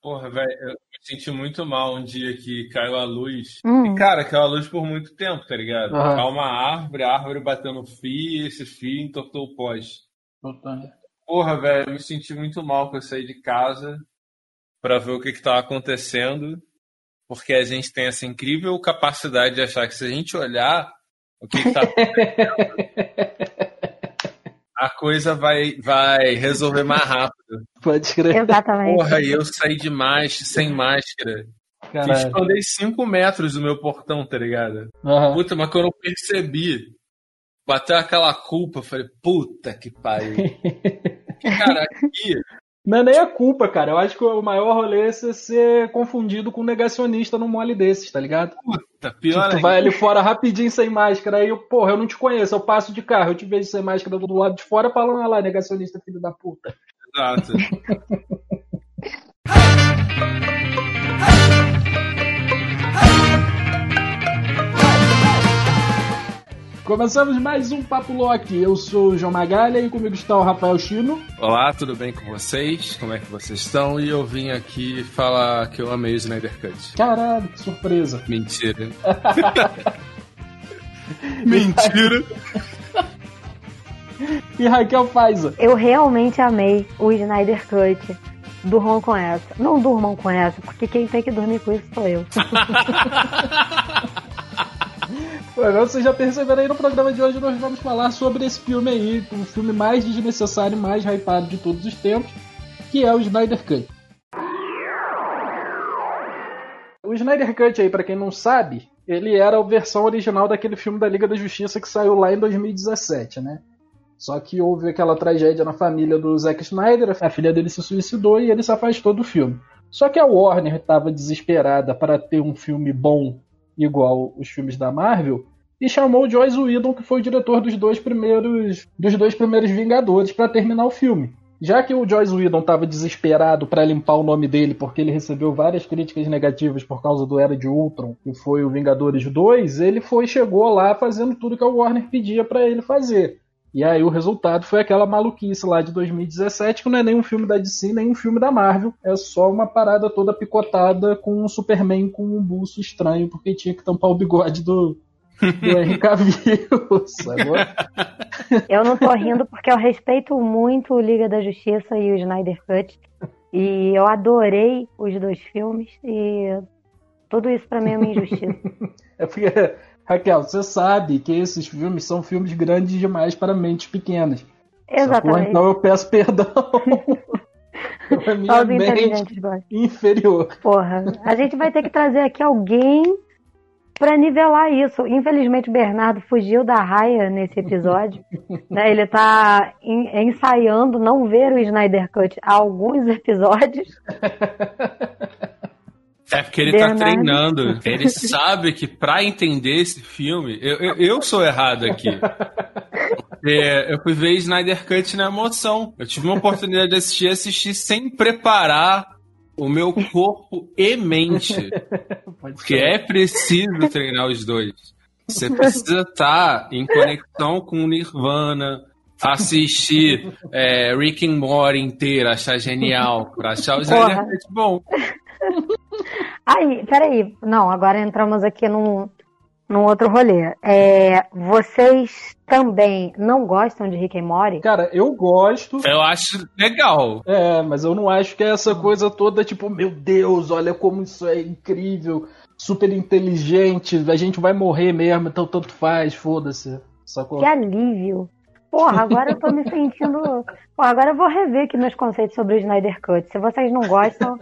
Porra, velho, eu me senti muito mal um dia que caiu a luz. Hum. E, cara, caiu a luz por muito tempo, tá ligado? Aham. Caiu uma árvore, a árvore bateu no fio, esse fio entortou o poste. Porra, velho, eu me senti muito mal que eu saí de casa pra ver o que que tava acontecendo, porque a gente tem essa incrível capacidade de achar que se a gente olhar o que que tá acontecendo, a coisa vai, vai resolver mais rápido. Pode crer. Exatamente. Porra, e eu saí de máscara, sem máscara. Fiz quando eu andei 5 metros do meu portão, tá ligado? Aham. Puta, mas quando eu percebi, bateu aquela culpa, eu falei, puta que pariu. Cara, aqui, Não é nem a culpa, cara. Eu acho que o maior rolê é você ser confundido com um negacionista num mole desses, tá ligado? puta, pior tu ainda. vai ali fora rapidinho sem máscara, aí eu, porra, eu não te conheço, eu passo de carro, eu te vejo sem máscara do lado de fora, falando, lá, negacionista, filho da puta. Exato. Começamos mais um Papo Loki. Eu sou o João Magalha e comigo está o Rafael Chino. Olá, tudo bem com vocês? Como é que vocês estão? E eu vim aqui falar que eu amei o Snyder Cut. Caralho, que surpresa. Mentira. Mentira. E Raquel Faiza. Eu realmente amei o Snyder Cut. Durmam com essa. Não durmam com essa, porque quem tem que dormir com isso sou eu. Agora vocês já perceberam aí no programa de hoje nós vamos falar sobre esse filme aí, o filme mais desnecessário e mais hypado de todos os tempos, que é o Snyder Cut. O Snyder Cut aí, pra quem não sabe, ele era a versão original daquele filme da Liga da Justiça que saiu lá em 2017, né? Só que houve aquela tragédia na família do Zack Snyder, a filha dele se suicidou e ele se afastou do filme. Só que a Warner estava desesperada para ter um filme bom igual os filmes da Marvel e chamou o Joss Whedon, que foi o diretor dos dois primeiros dos dois primeiros Vingadores, para terminar o filme. Já que o Joss Whedon estava desesperado para limpar o nome dele, porque ele recebeu várias críticas negativas por causa do Era de Ultron, que foi o Vingadores 2, ele foi chegou lá fazendo tudo que a Warner pedia para ele fazer. E aí o resultado foi aquela maluquice lá de 2017, que não é nem um filme da DC, nem um filme da Marvel. É só uma parada toda picotada com um Superman com um buço estranho, porque tinha que tampar o bigode do, do Henry Cavill, sacou? Eu não tô rindo porque eu respeito muito o Liga da Justiça e o Snyder Cut. E eu adorei os dois filmes e tudo isso pra mim é uma injustiça. É porque, Raquel, você sabe que esses filmes são filmes grandes demais para mentes pequenas. Exatamente. Então eu peço perdão. A minha Só os mente inteligentes gostam. inferior. Porra, a gente vai ter que trazer aqui alguém pra nivelar isso. Infelizmente o Bernardo fugiu da raia nesse episódio. né? Ele tá en- ensaiando não ver o Snyder Cut há alguns episódios. É porque ele tá Bernardo. treinando. Ele sabe que pra entender esse filme, eu, eu, eu sou errado aqui. É, eu fui ver Snyder Cut na emoção. Eu tive uma oportunidade de assistir, assistir sem preparar o meu corpo e mente. Porque é preciso treinar os dois. Você precisa estar em conexão com o Nirvana, assistir é, Rick and Morty inteiro, achar genial, pra achar o Snyder. Cut bom. Aí, peraí. Não, agora entramos aqui num, num outro rolê. É, vocês também não gostam de Rick and Morty? Cara, eu gosto. Eu acho legal. É, mas eu não acho que é essa coisa toda, tipo, meu Deus, olha como isso é incrível, super inteligente, a gente vai morrer mesmo, então tanto faz, foda-se. Sacou? Que alívio. Porra, agora eu tô me sentindo. Porra, agora eu vou rever aqui meus conceitos sobre o Snyder Cut. Se vocês não gostam,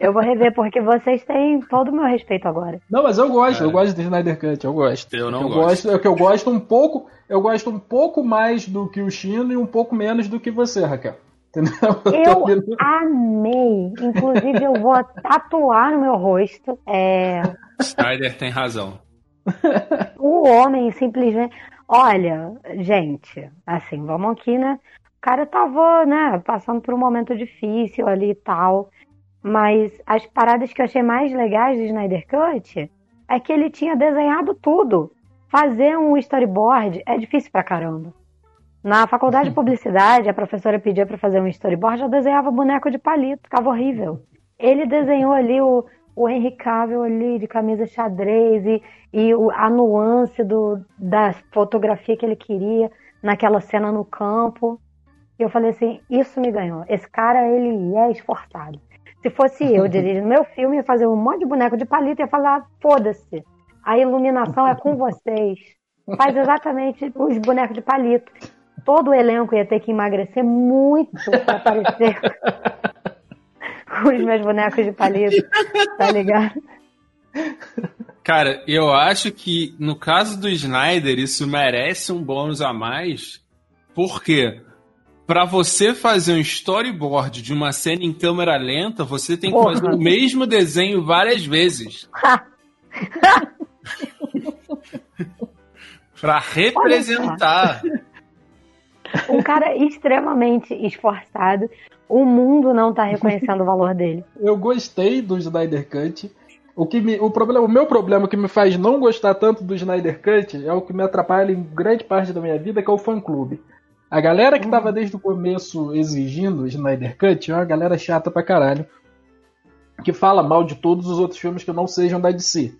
eu vou rever, porque vocês têm todo o meu respeito agora. Não, mas eu gosto, É. eu gosto do Snyder Cut, eu gosto. Eu não eu gosto. É que eu gosto um pouco, eu gosto um pouco mais do que o Chino e um pouco menos do que você, Raquel. Entendeu? Eu vendo- amei. Inclusive, eu vou tatuar no meu rosto. É, Snyder tem razão. o homem simplesmente. Olha, gente, assim, vamos aqui, né? O cara tava, né, passando por um momento difícil ali e tal. Mas as paradas que eu achei mais legais do Snyder Cut é que ele tinha desenhado tudo. Fazer um storyboard é difícil pra caramba. Na faculdade de publicidade, a professora pedia pra fazer um storyboard, eu desenhava boneco de palito, ficava horrível. Ele desenhou ali o, o Henry Cavill ali de camisa xadrez e, e a nuance do, da fotografia que ele queria naquela cena no campo. E eu falei assim, isso me ganhou. Esse cara, ele é esforçado. Se fosse eu dirigindo meu filme, ia fazer um monte de boneco de palito e ia falar, foda-se. A iluminação é com vocês. Faz exatamente os bonecos de palito. Todo o elenco ia ter que emagrecer muito para aparecer com os meus bonecos de palito, tá ligado? Cara, eu acho que no caso do Snyder, isso merece um bônus a mais, porque para você fazer um storyboard de uma cena em câmera lenta, você tem que Porra. fazer o mesmo desenho várias vezes. para representar. Um cara extremamente esforçado. O mundo não tá reconhecendo o valor dele. Eu gostei do Snyder Cut. O, que me, o, problema, o meu problema que me faz não gostar tanto do Snyder Cut é o que me atrapalha em grande parte da minha vida, que é o fã clube. A galera que tava desde o começo exigindo o Snyder Cut é uma galera chata pra caralho. Que fala mal de todos os outros filmes que não sejam da DC.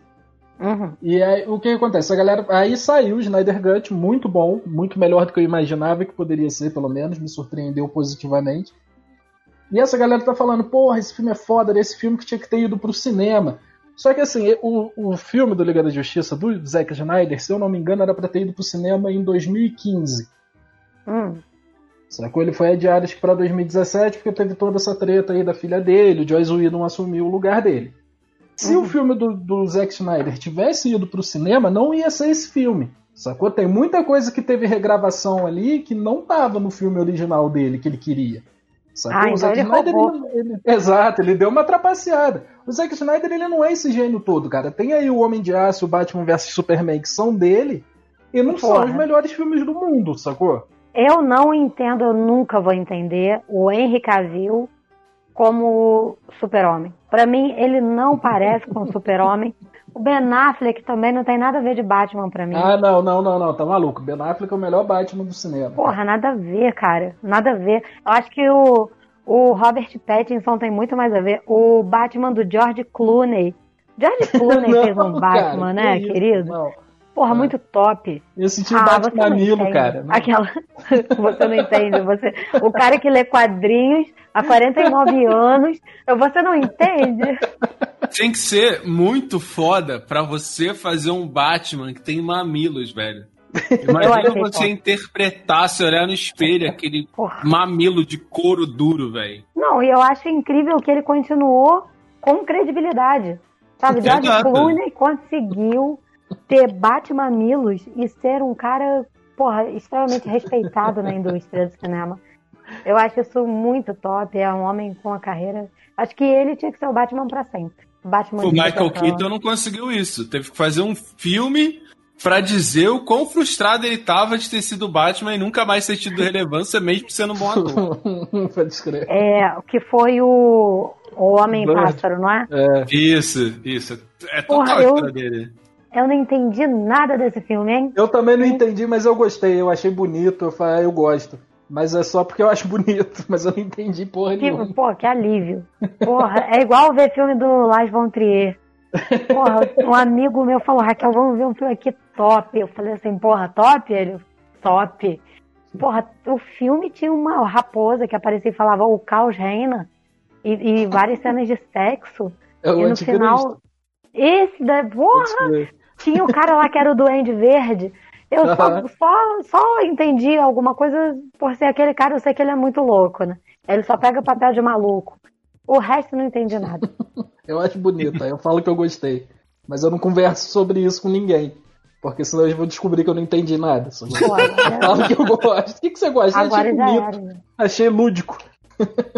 Uhum. E aí, o que acontece? A galera. Aí saiu o Snyder Cut, muito bom, muito melhor do que eu imaginava que poderia ser, pelo menos, me surpreendeu positivamente. E essa galera tá falando, porra, esse filme é foda, esse filme que tinha que ter ido pro cinema. Só que assim, o, o filme do Liga da Justiça do Zack Snyder, se eu não me engano, era pra ter ido pro cinema em 2015. Hum. Sacou? Ele foi adiado pra 2017 porque teve toda essa treta aí da filha dele, o Joyce Whedon assumiu o lugar dele. Se uhum. o filme do, do Zack Snyder tivesse ido pro cinema, não ia ser esse filme. Sacou? Tem muita coisa que teve regravação ali que não tava no filme original dele, que ele queria. Sacou? Ah, o então Zack ele Snyder, ele, ele, exato, ele deu uma trapaceada. O Zack Snyder ele não é esse gênio todo, cara. Tem aí o Homem de Aço, o Batman vs Superman, que são dele, e não Porra. são os melhores filmes do mundo, sacou? Eu não entendo, eu nunca vou entender o Henry Cavill como super-homem. Para mim, ele não parece com o super-homem. O Ben Affleck também não tem nada a ver de Batman para mim. Ah, não, não, não, não, tá maluco. Ben Affleck é o melhor Batman do cinema. Porra, nada a ver, cara. Nada a ver. Eu acho que o, o Robert Pattinson tem muito mais a ver. O Batman do George Clooney. George Clooney não, fez um Batman, cara, né, querido? Não. Porra, ah. muito top. Eu senti o ah, bate mamilo, cara. Aquela. você não entende. Você... O cara que lê quadrinhos há 49 anos, você não entende. Tem que ser muito foda pra você fazer um Batman que tem mamilos, velho. Imagina você foda. interpretar, se olhar no espelho, aquele Porra. mamilo de couro duro, velho. Não, e eu acho incrível que ele continuou com credibilidade. Sabe, George Clooney conseguiu ter bate-mamilos e ser um cara, porra, extremamente respeitado na indústria do cinema. Eu acho isso muito top. É um homem com uma carreira. Acho que ele tinha que ser o Batman para sempre. Batman o Michael Keaton não conseguiu isso. Teve que fazer um filme para dizer o quão frustrado ele tava de ter sido Batman e nunca mais ter tido relevância, mesmo sendo um bom ator. Pode escrever. É, que foi o, o Homem-Pássaro, não é? é? Isso, isso. É total Porra, a história eu... dele. Eu não entendi nada desse filme, hein? Eu também não entendi, mas eu gostei. Eu achei bonito. Eu falei, ah, eu gosto. Mas é só porque eu acho bonito, mas eu não entendi porra que, nenhuma. Porra, que alívio. Porra, é igual ver filme do Lars von Trier. Porra, um amigo meu falou, Raquel, vamos ver um filme aqui top. Eu falei assim, porra, top? Ele, top. Porra, o filme tinha uma raposa que aparecia e falava o caos reina. E, e várias cenas de sexo. É e no final... Esse da... Porra! Tinha o cara lá que era o Duende Verde. Eu só, só, só entendi alguma coisa por ser aquele cara, eu sei que ele é muito louco, né? Ele só pega papel de maluco. O resto não entendi nada. eu acho bonito, eu falo que eu gostei. Mas eu não converso sobre isso com ninguém. Porque senão eu vou descobrir que eu não entendi nada. Eu falo que eu gosto. O que, que você gosta? Agora achei bonito. Era. Achei lúdico.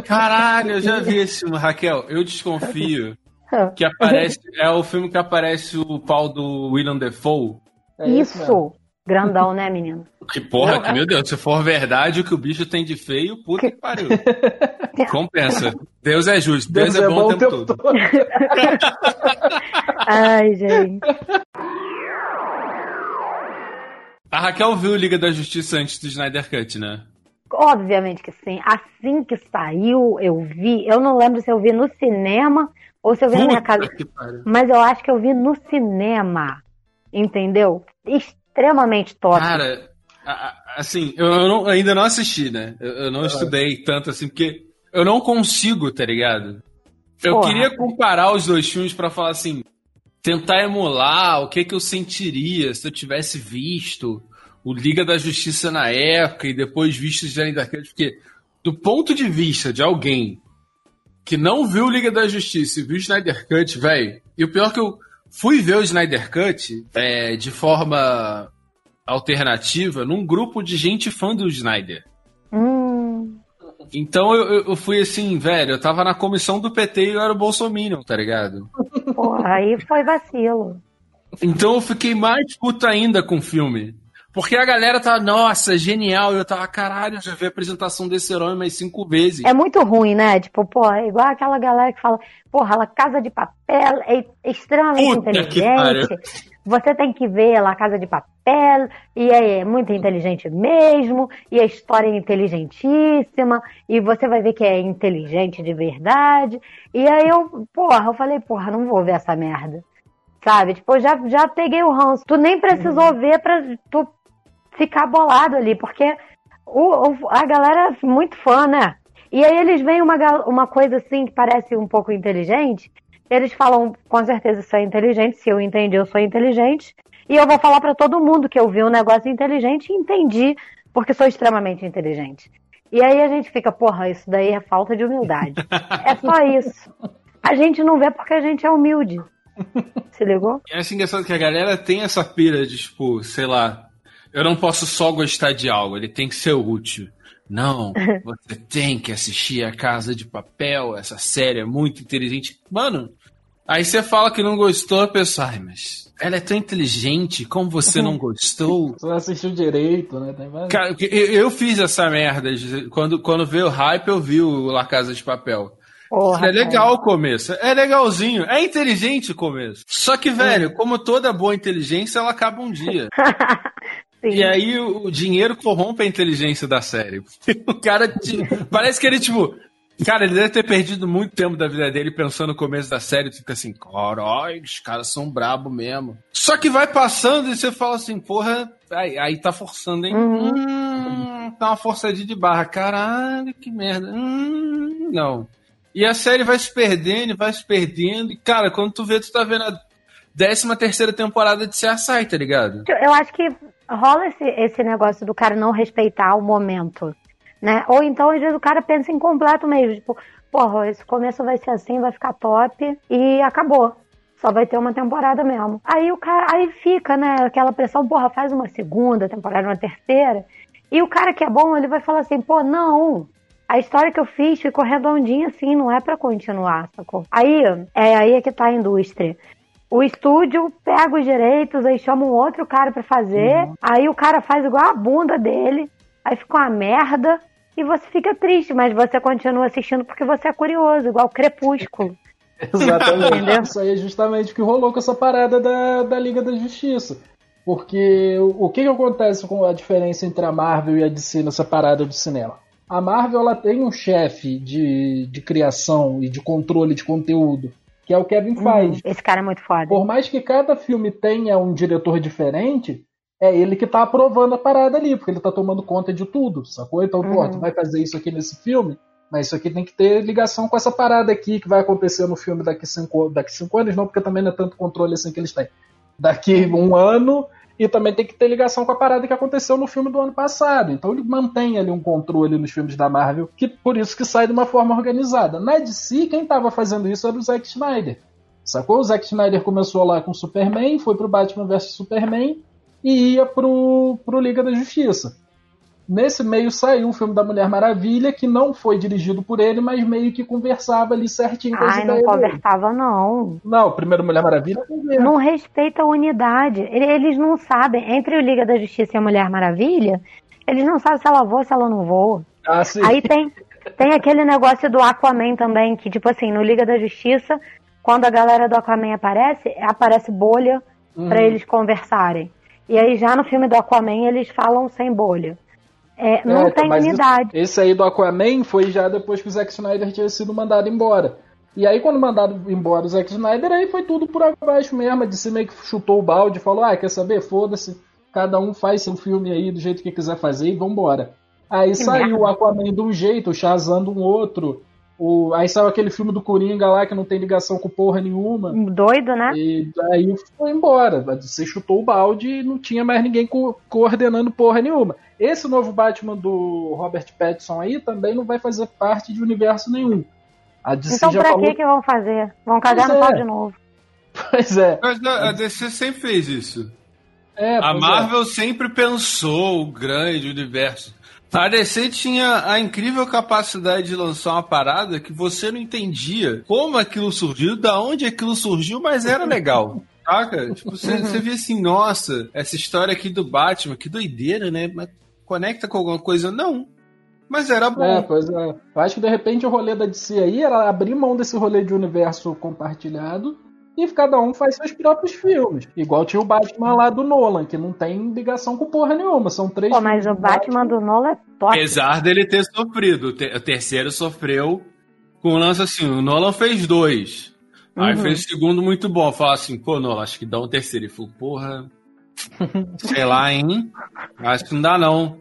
Caralho, eu já vi esse filme, Raquel. Eu desconfio que aparece. É o filme que aparece o pau do William Defoe. É Isso! Grandão, né, menino? Que porra, que, meu Deus, se for verdade o que o bicho tem de feio, puta que pariu. Compensa. Deus é justo, Deus, Deus é, é, bom o tempo, tempo todo. todo. Ai, gente. A Raquel viu Liga da Justiça antes do Snyder Cut, né? Obviamente que sim. Assim que saiu, eu vi. Eu não lembro se eu vi no cinema ou se eu vi Puta na minha casa. Mas eu acho que eu vi no cinema. Entendeu? Extremamente top. Cara, assim, eu não, ainda não assisti, né? Eu, eu não é. estudei tanto assim, porque eu não consigo, tá ligado? Eu Porra. queria comparar os dois filmes para falar assim, tentar emular o que que eu sentiria se eu tivesse visto o Liga da Justiça na época e depois visto o Snyder Cut, porque do ponto de vista de alguém que não viu o Liga da Justiça e viu o Snyder Cut, velho, e o pior é que eu fui ver o Snyder Cut é, de forma alternativa num grupo de gente fã do Snyder. Hum. Então eu, eu fui assim, velho, eu tava na comissão do PT e eu era o Bolsonaro, tá ligado? Porra, aí foi vacilo. Então eu fiquei mais puta ainda com o filme. Porque a galera tá, nossa, genial. Eu tava, caralho, já vi a apresentação desse herói mais cinco vezes. É muito ruim, né? Tipo, pô, é igual aquela galera que fala, porra, La Casa de Papel é extremamente Puta inteligente. Você tem que ver La Casa de Papel, e é muito inteligente mesmo, e a história é inteligentíssima, e você vai ver que é inteligente de verdade. E aí eu, porra, eu falei, porra, não vou ver essa merda. Sabe? Tipo, já, já peguei o ranço. Tu nem precisou uhum. ver pra tu ficar bolado ali, porque o, o, a galera é muito fã, né? E aí eles veem uma, uma coisa assim que parece um pouco inteligente, eles falam, com certeza isso é inteligente, se eu entendi, eu sou inteligente, e eu vou falar para todo mundo que eu vi um negócio inteligente e entendi, porque sou extremamente inteligente. E aí a gente fica, porra, isso daí é falta de humildade. é só isso. A gente não vê porque a gente é humilde. Se ligou? É assim engraçado que a galera tem essa pira de, tipo, sei lá, eu não posso só gostar de algo, ele tem que ser útil. Não, você tem que assistir a Casa de Papel, essa série é muito inteligente. Mano, aí você fala que não gostou, a pessoa, ai, mas ela é tão inteligente, como você não gostou? Você assistiu direito, né? Cara, eu, eu fiz essa merda. Quando, quando veio o hype, eu vi o La Casa de Papel. Porra, é legal o começo. É legalzinho. É inteligente o começo. Só que, velho, como toda boa inteligência, ela acaba um dia. Sim. E aí o dinheiro corrompe a inteligência da série. O cara parece que ele, tipo, Cara, ele deve ter perdido muito tempo da vida dele pensando no começo da série. Tu fica assim, carai, os caras são brabo mesmo. Só que vai passando e você fala assim, porra, aí, aí tá forçando, hein? Uhum. Hum, tá uma forçadinha de barra. Caralho, que merda. Hum, não. E a série vai se perdendo, vai se perdendo. E, cara, quando tu vê, tu tá vendo a décima terceira temporada de CSI, tá ligado? Eu acho que rola esse, esse negócio do cara não respeitar o momento, né? Ou então, às vezes, o cara pensa em completo mesmo, tipo, porra, esse começo vai ser assim, vai ficar top e acabou. Só vai ter uma temporada mesmo. Aí o cara, aí fica, né, aquela pressão, porra, faz uma segunda temporada, uma terceira. E o cara que é bom, ele vai falar assim, pô, não, a história que eu fiz ficou redondinha assim, não é para continuar, sacou? Aí, é aí é que tá a indústria o estúdio pega os direitos, aí chama um outro cara para fazer, uhum. aí o cara faz igual a bunda dele, aí fica uma merda e você fica triste, mas você continua assistindo porque você é curioso, igual Crepúsculo. Exatamente. Isso aí é justamente o que rolou com essa parada da, da Liga da Justiça. Porque o, o que, que acontece com a diferença entre a Marvel e a DC nessa parada do cinema? A Marvel ela tem um chefe de, de criação e de controle de conteúdo que é o Kevin uhum. Feige. esse cara é muito foda. Por mais que cada filme tenha um diretor diferente, é ele que tá aprovando a parada ali, porque ele tá tomando conta de tudo, sacou? Então, uhum. pô, tu vai fazer isso aqui nesse filme, mas isso aqui tem que ter ligação com essa parada aqui que vai acontecer no filme daqui cinco, daqui cinco anos, não, porque também não é tanto controle assim que eles têm. Daqui um ano, e também tem que ter ligação com a parada que aconteceu no filme do ano passado. Então ele mantém ali um controle nos filmes da Marvel, que por isso que sai de uma forma organizada. Na DC, quem estava fazendo isso era o Zack Snyder. Sacou? O Zack Snyder começou lá com Superman, foi pro Batman vs Superman e ia pro, pro Liga da Justiça. Nesse meio saiu o filme da Mulher Maravilha, que não foi dirigido por ele, mas meio que conversava ali certinho com Ai, não conversava, não. Não, primeiro Mulher Maravilha. Não respeita a unidade. Eles não sabem. Entre o Liga da Justiça e a Mulher Maravilha, eles não sabem se ela voa ou se ela não voa. Ah, sim. Aí tem, tem aquele negócio do Aquaman também, que, tipo assim, no Liga da Justiça, quando a galera do Aquaman aparece, aparece bolha uhum. para eles conversarem. E aí já no filme do Aquaman eles falam sem bolha. É, não é, tem unidade. Esse aí do Aquaman foi já depois que o Zack Snyder tinha sido mandado embora. E aí, quando mandaram embora o Zack Snyder, aí foi tudo por abaixo mesmo. A DC meio que chutou o balde e falou: ah, quer saber? Foda-se, cada um faz seu filme aí do jeito que quiser fazer e vambora. Aí que saiu o Aquaman de um jeito, o Shazam de um outro. O, aí saiu aquele filme do Coringa lá que não tem ligação com porra nenhuma. Doido, né? E aí foi embora. Você chutou o balde e não tinha mais ninguém co coordenando porra nenhuma. Esse novo Batman do Robert Pattinson aí também não vai fazer parte de universo nenhum. A DC então pra falou... que, que vão fazer? Vão cagar pois no é. pau de novo. Pois é. Mas a DC sempre fez isso. É, a é. Marvel é. sempre pensou o grande universo. A DC tinha a incrível capacidade de lançar uma parada que você não entendia como aquilo surgiu, da onde aquilo surgiu, mas era legal. Saca? Tipo, você, você via assim, nossa, essa história aqui do Batman, que doideira, né? Mas conecta com alguma coisa? Não. Mas era bom. É, pois é. Eu acho que de repente o rolê da DC aí era abrir mão desse rolê de universo compartilhado e cada um faz seus próprios filmes. Igual tinha o Batman lá do Nolan, que não tem ligação com porra nenhuma. São três Pô, mas o Batman, Batman, do Nolan é top. Apesar dele ter sofrido. O terceiro sofreu com o lance assim: o Nolan fez dois. Uhum. Aí fez o segundo muito bom. Fala assim, pô, Nolan, acho que dá um terceiro. Ele falou, porra. sei lá, hein? Acho que não dá, não.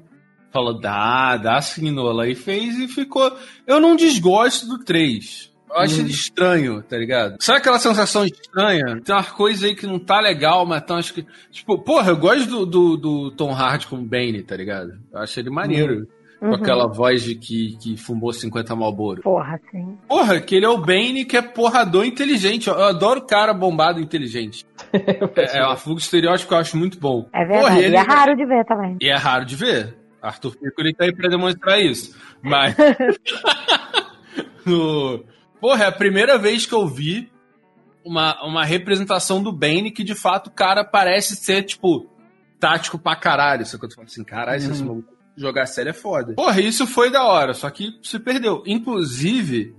Falou, dá, dá sim, Nolan. E fez e ficou. Eu não desgosto do 3. Eu acho ele estranho, tá ligado? Sabe aquela sensação estranha? Tem uma coisa aí que não tá legal, mas tão acho que. Tipo, porra, eu gosto do, do, do Tom Hardy como Bane, tá ligado? Eu acho ele maneiro. Uhum. Com aquela voz de que, que fumou 50 Malboro. Porra, sim. Porra, que ele é o Bane que é porrador inteligente. Eu adoro cara bombado inteligente. é, é uma fuga estereótipo que eu acho muito bom. É verdade. Porra, ele... E é raro de ver também. E é raro de ver. Arthur Piccoli tá aí pra demonstrar isso. Mas. no Porra, é a primeira vez que eu vi uma, uma representação do Bane que de fato o cara parece ser, tipo, tático pra caralho. Só que eu tô falando assim, caralho, uhum. esse maluco jogar sério é foda. Porra, isso foi da hora, só que se perdeu. Inclusive,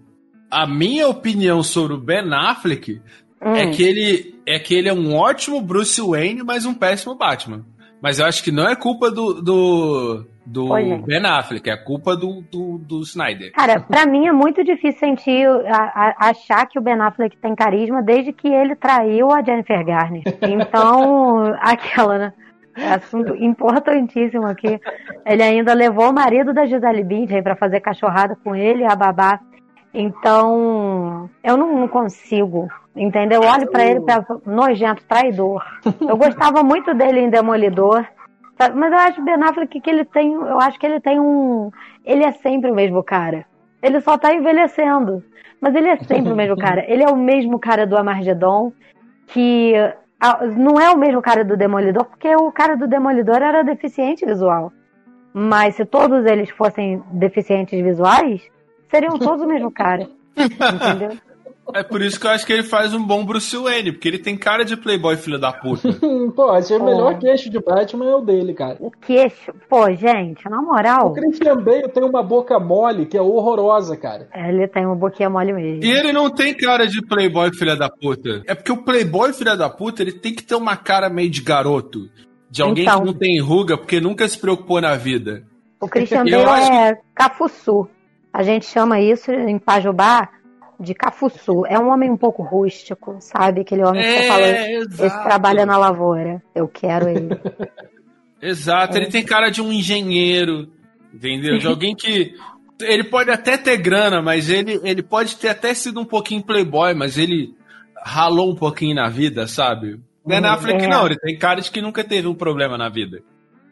a minha opinião sobre o Ben Affleck é hum. é, que ele, é que ele é um ótimo Bruce Wayne, mas um péssimo Batman. Mas eu acho que não é culpa do, do, do Ben Affleck, é culpa do, do, do, Snyder. Cara, pra mim é muito difícil sentir, a, a, achar que o Ben Affleck tem carisma desde que ele traiu a Jennifer Garner. Então, aquela, né? Assunto importantíssimo aqui. Ele ainda levou o marido da Gisele Bündchen para fazer cachorrada com ele, a babá. Então, eu não, não consigo, entendeu? Eu olho para ele, penso, nojento, traidor. Eu gostava muito dele em Demolidor. Mas eu acho Ben Affleck que ele tem, eu acho que ele tem um, ele é sempre o mesmo cara. Ele só tá envelhecendo, mas ele é sempre o mesmo cara. Ele é o mesmo cara do Amargedon, que não é o mesmo cara do Demolidor, porque o cara do Demolidor era deficiente visual. Mas se todos eles fossem deficientes visuais, seriam todos o mesmo cara. Entendeu? É por isso que eu acho que ele faz um bom Bruce Wayne, porque ele tem cara de playboy filho da puta. pô, achei o melhor queixo de Batman é o dele, cara. O queixo? Pô, gente, na moral... O Christian Bale tem uma boca mole que é horrorosa, cara. É, ele tem uma boquinha mole mesmo. E ele não tem cara de playboy filha da puta. É porque o playboy filha da puta, ele tem que ter uma cara meio de garoto. De alguém então, que não tem ruga, porque nunca se preocupou na vida. O Christian Bale é que... cafuçu. A gente chama isso em Pajubá de Cafuçu. É um homem um pouco rústico, sabe? Aquele homem é, que você fala, esse trabalha na lavoura. Eu quero ele. exato, é. ele tem cara de um engenheiro, entendeu? De alguém que. Ele pode até ter grana, mas ele, ele pode ter até sido um pouquinho playboy, mas ele ralou um pouquinho na vida, sabe? Ben uhum, Affleck é. não, ele tem cara de que nunca teve um problema na vida.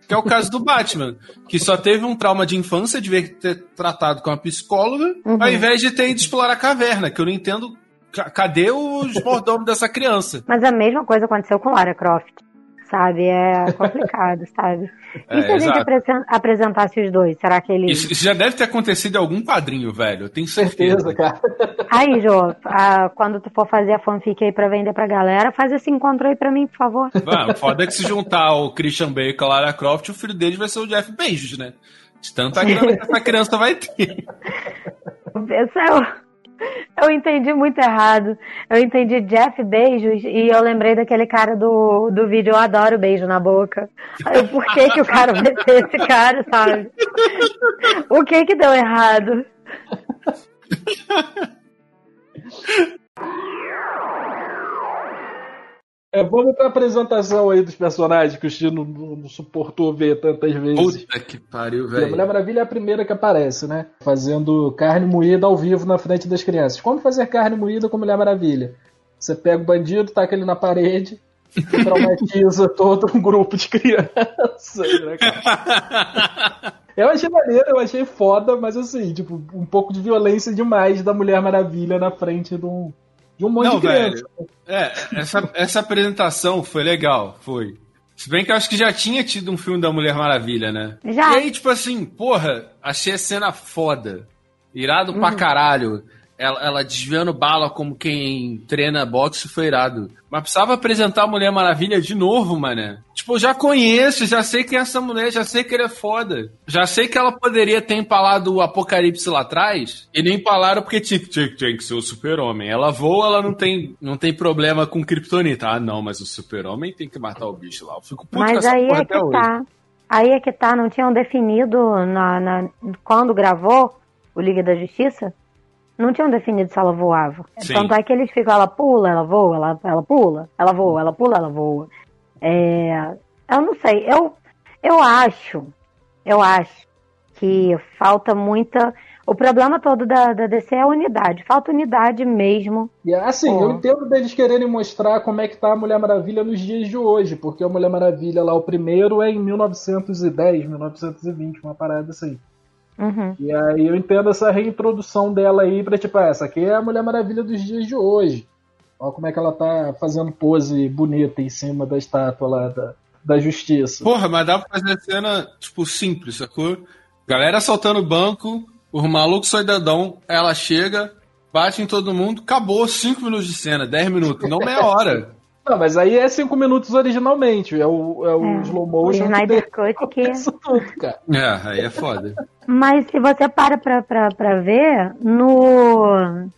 Que é o caso do Batman, que só teve um trauma de infância, de ter tratado com uma psicóloga, uhum. ao invés de ter ido explorar a caverna, que eu não entendo. Cadê os mordomos dessa criança? Mas a mesma coisa aconteceu com Lara Croft sabe? É complicado, sabe? E é, se a gente apresentasse os dois? Será que ele. Isso, isso, já deve ter acontecido em algum quadrinho, velho. Eu tenho certeza, certeza cara. Aí, Jô, a, quando tu for fazer a fanfic aí pra vender pra galera, faz esse encontro aí pra mim, por favor. Mano, foda é que se juntar o Christian Bale com a Lara Croft, o filho dele vai ser o Jeff Bezos, né? De tanta grana que essa criança vai ter. Esse é Eu entendi muito errado. Eu entendi Jeff Beijos e eu lembrei daquele cara do, do vídeo Eu Adoro Beijo na Boca. Por que, que o cara vai ser esse cara, sabe? O que que deu errado? É, vamos pra apresentação aí dos personagens que o Chino não, não suportou ver tantas vezes. Puta que pariu, velho. A Mulher Maravilha é a primeira que aparece, né? Fazendo carne moída ao vivo na frente das crianças. Como fazer carne moída com Mulher Maravilha? Você pega o bandido, taca ele na parede, traumatiza todo um grupo de crianças, né, cara? Eu achei maneiro, eu achei foda, mas assim, tipo, um pouco de violência demais da Mulher Maravilha na frente de um, de um monte Não, de criança. velho. É, essa, essa apresentação foi legal, foi. Se bem que eu acho que já tinha tido um filme da Mulher Maravilha, né? Já. E aí, tipo assim, porra, achei a cena foda. Irado pra caralho. Ela, ela desviando bala como quem treina boxe foi irado. Mas precisava apresentar a Mulher Maravilha de novo, mané. Tipo, eu já conheço, já sei quem é essa mulher, já sei que ela é foda. Já sei que ela poderia ter empalado o Apocalipse lá atrás. E nem empalaram porque tinha, tinha, tinha que ser o super-homem. Ela voa, ela não tem, não tem problema com Kryptonita. Ah, não, mas o super-homem tem que matar o bicho lá. Eu fico puto com Mas essa aí porra é até que hoje. tá. Aí é que tá, não tinham definido na, na- quando gravou o Liga da Justiça? Não tinham definido se ela voava. Sim. Tanto é que eles ficam, ela pula, ela voa, ela, ela pula, ela voa, ela pula, ela voa. É, eu não sei, eu, eu acho, eu acho que falta muita. O problema todo da, da DC é a unidade. Falta unidade mesmo. E assim, Pô. eu entendo deles quererem mostrar como é que tá a Mulher Maravilha nos dias de hoje, porque a Mulher Maravilha lá, o primeiro é em 1910, 1920, uma parada assim. Uhum. E aí eu entendo essa reintrodução dela aí pra tipo, ah, essa aqui é a Mulher Maravilha dos dias de hoje. Olha como é que ela tá fazendo pose bonita em cima da estátua lá da, da justiça. Porra, mas dá pra fazer a cena, tipo, simples, sacou? Galera assaltando o banco, os malucos soidadão, ela chega, bate em todo mundo, acabou 5 minutos de cena, 10 minutos, não meia hora. Não, mas aí é cinco minutos originalmente. É o, é o É, slow O motion que Snyder Cut que. isso tudo, cara. É, aí é foda. Mas se você para pra, pra, pra ver, no.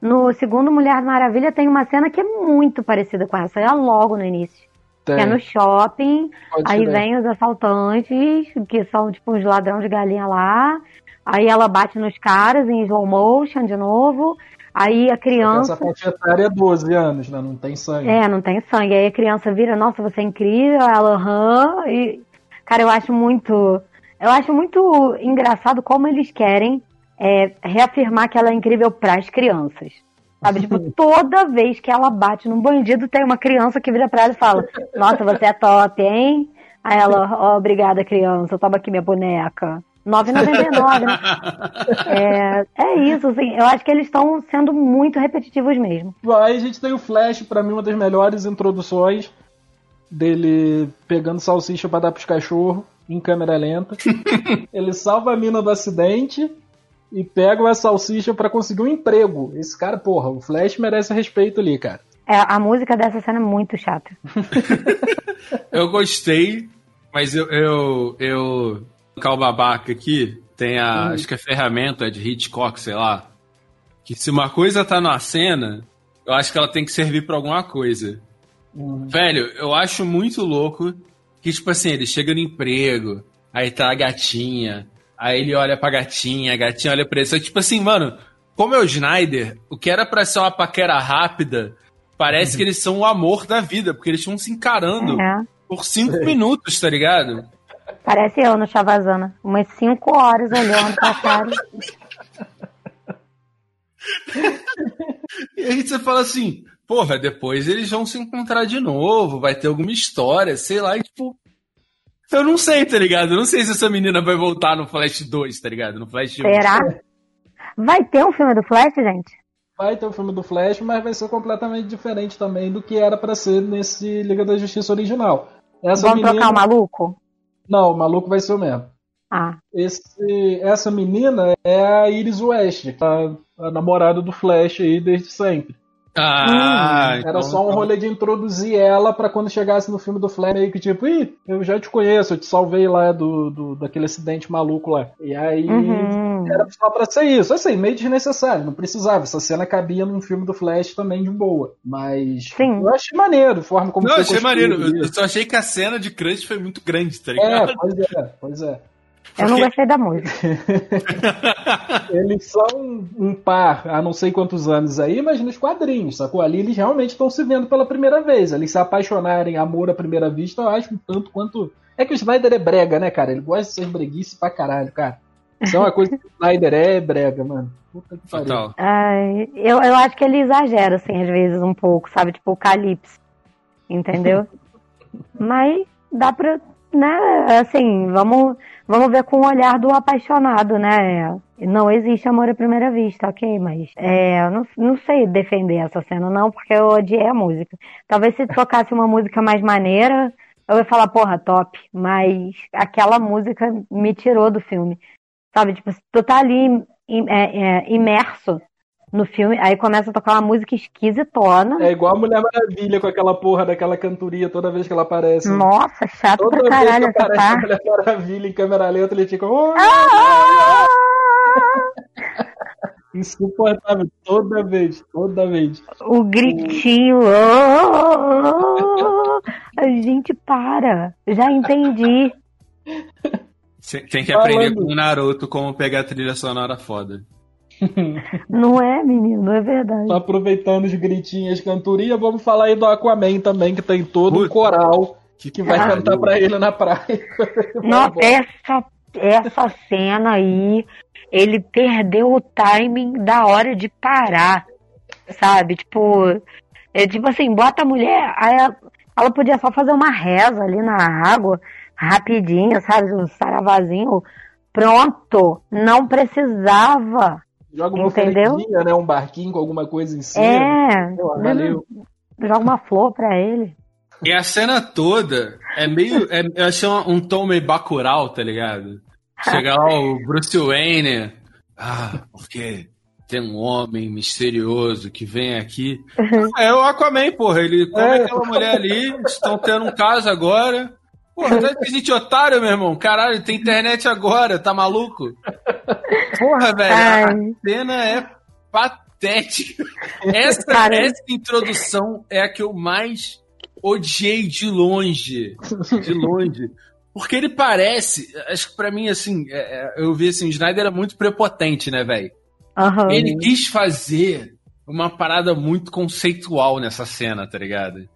No segundo Mulher Maravilha tem uma cena que é muito parecida com essa. É logo no início. Que é no shopping, Pode aí vem os assaltantes, que são tipo uns ladrão de galinha lá. Aí ela bate nos caras em slow motion de novo. Aí a Essa criança. faixa etária é 12 anos, né? Não tem sangue. É, não tem sangue. Aí a criança vira, nossa, você é incrível, ela, aham. E, cara, eu acho muito. Eu acho muito engraçado como eles querem é, reafirmar que ela é incrível pras crianças. Sabe, tipo, toda vez que ela bate num bandido, tem uma criança que vira pra ela e fala, nossa, você é top, hein? Aí ela, ó, obrigada, criança, toma aqui minha boneca. 9,99, né? É, é isso, assim, eu acho que eles estão sendo muito repetitivos mesmo. Aí a gente tem o Flash, pra mim, uma das melhores introduções dele pegando salsicha pra dar pros cachorros em câmera lenta. Ele salva a mina do acidente e pega a salsicha pra conseguir um emprego. Esse cara, porra, o Flash merece respeito ali, cara. É, a música dessa cena é muito chata. Eu gostei, mas eu. eu, eu o babaca aqui tem a. Acho que a ferramenta é de Hitchcock, sei lá. Que se uma coisa tá na cena, eu acho que ela tem que servir pra alguma coisa. Velho, eu acho muito louco que, tipo assim, ele chega no emprego, aí tá a gatinha, aí ele olha pra gatinha, a gatinha olha pra ele. Só tipo assim, mano, como é o Snyder, o que era pra ser uma paquera rápida, parece que eles são o amor da vida, porque eles estão se encarando É. por cinco minutos, tá ligado? Parece eu no Chavazana. Umas 5 horas olhando pra cara. E aí você fala assim, porra, depois eles vão se encontrar de novo, vai ter alguma história, sei lá, e tipo. Eu não sei, tá ligado? Eu não sei se essa menina vai voltar no Flash 2, tá ligado? No Flash 1. Será? Vai ter um filme do Flash, gente? Vai ter o filme do Flash, mas vai ser completamente diferente também do que era pra ser nesse Liga da Justiça original. Essa Vamos trocar o maluco? Não, o maluco vai ser o mesmo. Ah, Esse, essa menina é a Iris West, a, a namorada do Flash aí desde sempre. Ah, hum, era só um então- rolê de introduzir ela para quando chegasse no filme do Flash meio que tipo, ih, eu já te conheço, eu te salvei lá do, do daquele acidente maluco lá. E aí uhum. era só pra ser isso. Assim, meio desnecessário, não precisava. Essa cena cabia num filme do Flash também de boa. Mas Sim. eu achei maneiro, a forma como Não, achei maneiro. Eu só achei que a cena de Crush foi muito grande, tá ligado? É, pois é, pois é. Eu não gostei da música. eles são um par há não sei quantos anos aí, mas nos quadrinhos, sacou? Ali eles realmente estão se vendo pela primeira vez. Eles se apaixonarem, amor à primeira vista, eu acho um tanto quanto. É que o Snyder é brega, né, cara? Ele gosta de ser breguice pra caralho, cara. Isso é uma coisa que o Snyder é brega, mano. Puta que pariu. Ai, eu, eu acho que ele exagera, assim, às vezes, um pouco, sabe? Tipo o Calypso. Entendeu? mas dá pra. Né, assim, vamos vamos ver com o olhar do apaixonado, né? Não existe amor à primeira vista, ok, mas é, não, não sei defender essa cena, não, porque eu odiei a música. Talvez se tocasse uma música mais maneira, eu ia falar, porra, top, mas aquela música me tirou do filme. Sabe, tipo, tu tá ali é, é, imerso no filme, aí começa a tocar uma música esquisitona. É igual a Mulher Maravilha com aquela porra daquela cantoria toda vez que ela aparece. Nossa, chato toda pra caralho essa parte. A Mulher Maravilha em câmera lenta, ele fica. Oh, ah! Insuportável, toda vez, toda vez. O gritinho. Oh, a gente para. Já entendi. Tem que aprender Falando. com o Naruto como pegar a trilha sonora foda. Não é, menino, é verdade. Tá aproveitando os gritinhos, cantoria, vamos falar aí do Aquaman também, que tem todo Puta. um coral que, que vai cantar pra ele na praia. Não, essa, essa cena aí, ele perdeu o timing da hora de parar, sabe? Tipo, é tipo assim, bota a mulher, aí ela, ela podia só fazer uma reza ali na água, rapidinho, sabe? Um saravazinho. Pronto, não precisava Joga uma Entendeu? né? Um barquinho com alguma coisa em cima. É. valeu. Joga uma flor pra ele. E a cena toda é meio. É, eu achei um, um tom meio bacural, tá ligado? Chega lá o Bruce Wayne. Ah, porque tem um homem misterioso que vem aqui. É o Aquaman, porra. Ele come é. aquela mulher ali, estão tendo um caso agora. Porra, tá de otário, meu irmão. Caralho, tem internet agora, tá maluco? Porra, velho, a cena é patética. Essa, essa introdução é a que eu mais odiei de longe. De longe. Porque ele parece, acho que pra mim, assim, é, é, eu vi assim, o Snyder era muito prepotente, né, velho? Uhum. Ele quis fazer uma parada muito conceitual nessa cena, tá ligado?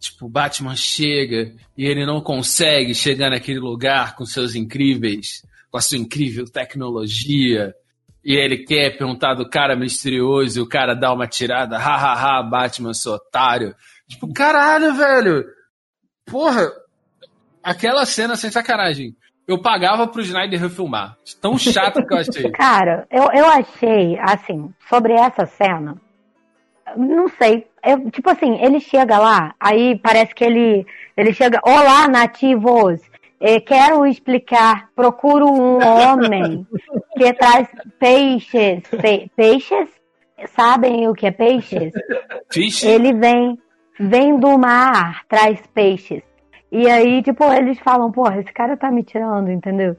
Tipo, Batman chega e ele não consegue chegar naquele lugar com seus incríveis, com a sua incrível tecnologia. E ele quer perguntar do cara misterioso e o cara dá uma tirada, hahaha, Batman, seu otário. Tipo, caralho, velho. Porra, aquela cena sem sacanagem. Eu pagava pro Snyder refilmar. Tão chato que eu achei. Cara, eu, eu achei, assim, sobre essa cena, não sei. Eu, tipo assim, ele chega lá, aí parece que ele, ele chega. Olá, nativos! Eh, quero explicar. Procuro um homem que traz peixes. Pe peixes? Sabem o que é peixes? Peixe? Ele vem, vem do mar, traz peixes. E aí, tipo, eles falam, porra, esse cara tá me tirando, entendeu?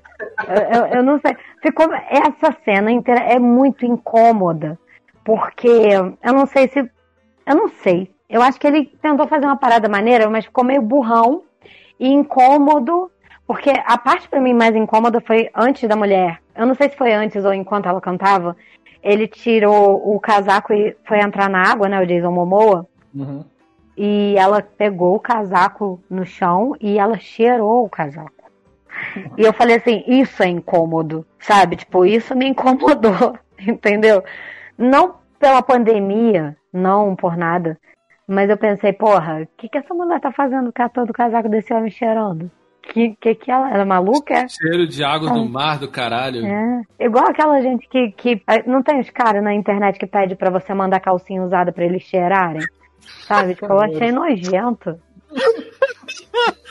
Eu, eu, eu não sei. Ficou, essa cena inteira é muito incômoda. Porque eu não sei se. Eu não sei. Eu acho que ele tentou fazer uma parada maneira, mas ficou meio burrão e incômodo. Porque a parte para mim mais incômoda foi antes da mulher. Eu não sei se foi antes ou enquanto ela cantava. Ele tirou o casaco e foi entrar na água, né? O Jason Momoa. Uhum. E ela pegou o casaco no chão e ela cheirou o casaco. E eu falei assim, isso é incômodo, sabe? Tipo, isso me incomodou, entendeu? Não pela pandemia, não por nada. Mas eu pensei, porra, o que, que essa mulher tá fazendo catando o casaco desse homem cheirando? Que, que que ela, ela é maluca? Cheiro de água é. do mar do caralho. É. Igual aquela gente que, que não tem os caras na internet que pede para você mandar calcinha usada para eles cheirarem. Sabe? Tipo, eu achei nojento.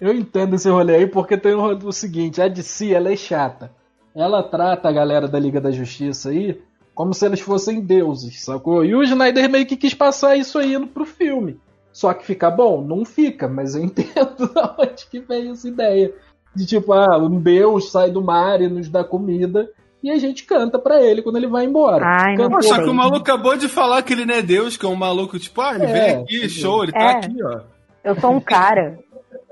Eu entendo esse rolê aí porque tem o, o seguinte, a DC ela é chata. Ela trata a galera da Liga da Justiça aí como se eles fossem deuses, sacou? E o Snyder meio que quis passar isso aí pro filme. Só que fica bom? Não fica, mas eu entendo de onde que veio essa ideia. De tipo, ah, um deus sai do mar e nos dá comida e a gente canta pra ele quando ele vai embora. Ai, não só que o maluco acabou de falar que ele não é Deus, que é um maluco, tipo, ah, ele É, vem aqui, entendi. show, ele tá É. aqui, ó. Eu sou um cara.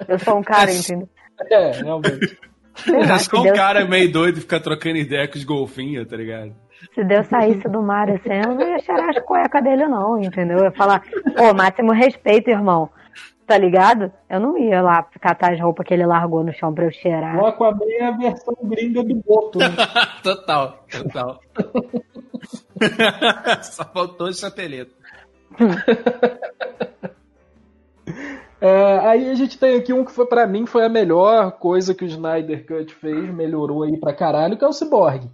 Eu sou um cara, entendeu? É, realmente. É se só um Deus, cara meio doido ficar trocando ideia com os golfinhos, tá ligado? Se Deus saísse do mar assim, eu não ia cheirar as cuecas dele, não, entendeu? Eu ia falar, pô, máximo respeito, irmão. Tá ligado? Eu não ia lá catar as roupas que ele largou no chão pra eu cheirar. O Aquaman é a versão gringa do Boto, né? total, total. Só faltou esse chapeleto. É, aí a gente tem aqui um que foi para mim foi a melhor coisa que o Snyder Cut fez, melhorou aí pra caralho, que é o Cyborg.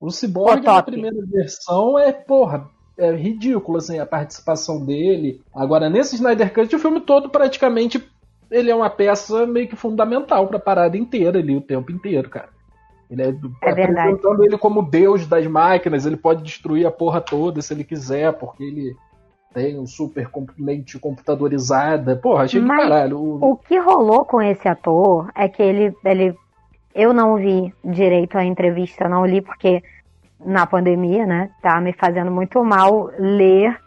O Cyborg na primeira versão é, porra, é ridículo assim a participação dele. Agora nesse Snyder Cut o filme todo praticamente ele é uma peça meio que fundamental pra parada inteira ali o tempo inteiro, cara. Ele é, É verdade. apresentando ele como deus das máquinas, ele pode destruir a porra toda se ele quiser, porque ele tem um super mente computadorizada. Porra, achei Mas caralho. O- O que rolou com esse ator é que ele, ele. Eu não vi direito a entrevista, não li porque na pandemia, né? Tá me fazendo muito mal ler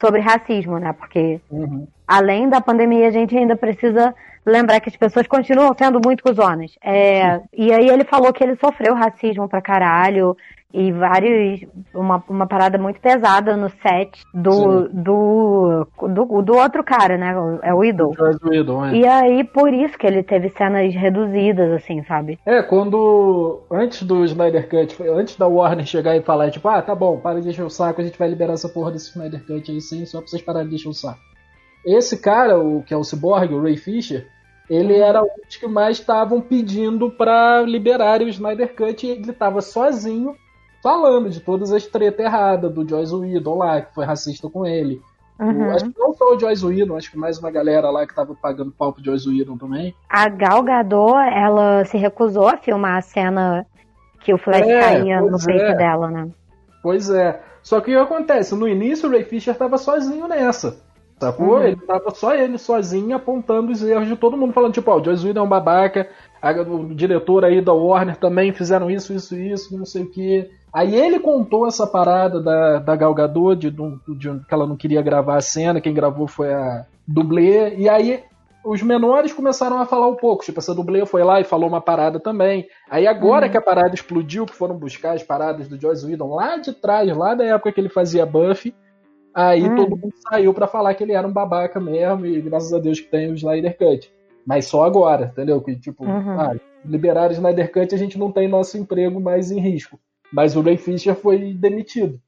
sobre racismo, né? Porque Uhum. Além da pandemia, a gente ainda precisa lembrar que as pessoas continuam sendo muito cuzonas. É, e aí ele falou que ele sofreu racismo pra caralho e vários. Uma, uma parada muito pesada no set do, do, do, do outro cara, né? É o Idol. É. E aí, por isso que ele teve cenas reduzidas, assim, sabe? É, quando. Antes do Snyder Cut, antes da Warner chegar e falar, tipo, ah, tá bom, para de encher o saco, a gente vai liberar essa porra desse Snyder Cut aí sim, só pra vocês pararem de encher o saco. Esse cara, o que é o Cyborg, o Ray Fisher, ele era um dos que mais estavam pedindo pra liberarem o Snyder Cut e ele tava sozinho falando de todas as tretas erradas do Joyce Whedon lá, que foi racista com ele. O- Uhum. acho que não só o Joyce Whedon, acho que mais uma galera lá que tava pagando pau pro Joyce Whedon também. A Gal Gadot, ela se recusou a filmar a cena que o Flash É, caía no pois peito é. dela, né? Pois é. Só que o que acontece? No início o Ray Fisher tava sozinho nessa. Sacou? Uhum. Ele tava só ele sozinho apontando os erros de todo mundo, falando, tipo, ó, o Joss Whedon é um babaca, a- o diretor aí da Warner também fizeram isso, isso, isso, não sei o que. Aí ele contou essa parada da, da Gal Gadot, de, de, de que ela não queria gravar a cena, quem gravou foi a dublê, e aí os menores começaram a falar um pouco, tipo, essa dublê foi lá e falou uma parada também. Aí agora Uhum. que a parada explodiu, que foram buscar as paradas do Joss Whedon lá de trás, lá da época que ele fazia Buffy, aí Hum. todo mundo saiu pra falar que ele era um babaca mesmo, e graças a Deus que tem o Snyder Cut. Mas só agora, entendeu? Que tipo, Uhum. ah, liberar o Snyder Cut a gente não tem nosso emprego mais em risco. Mas o Ray Fisher foi demitido.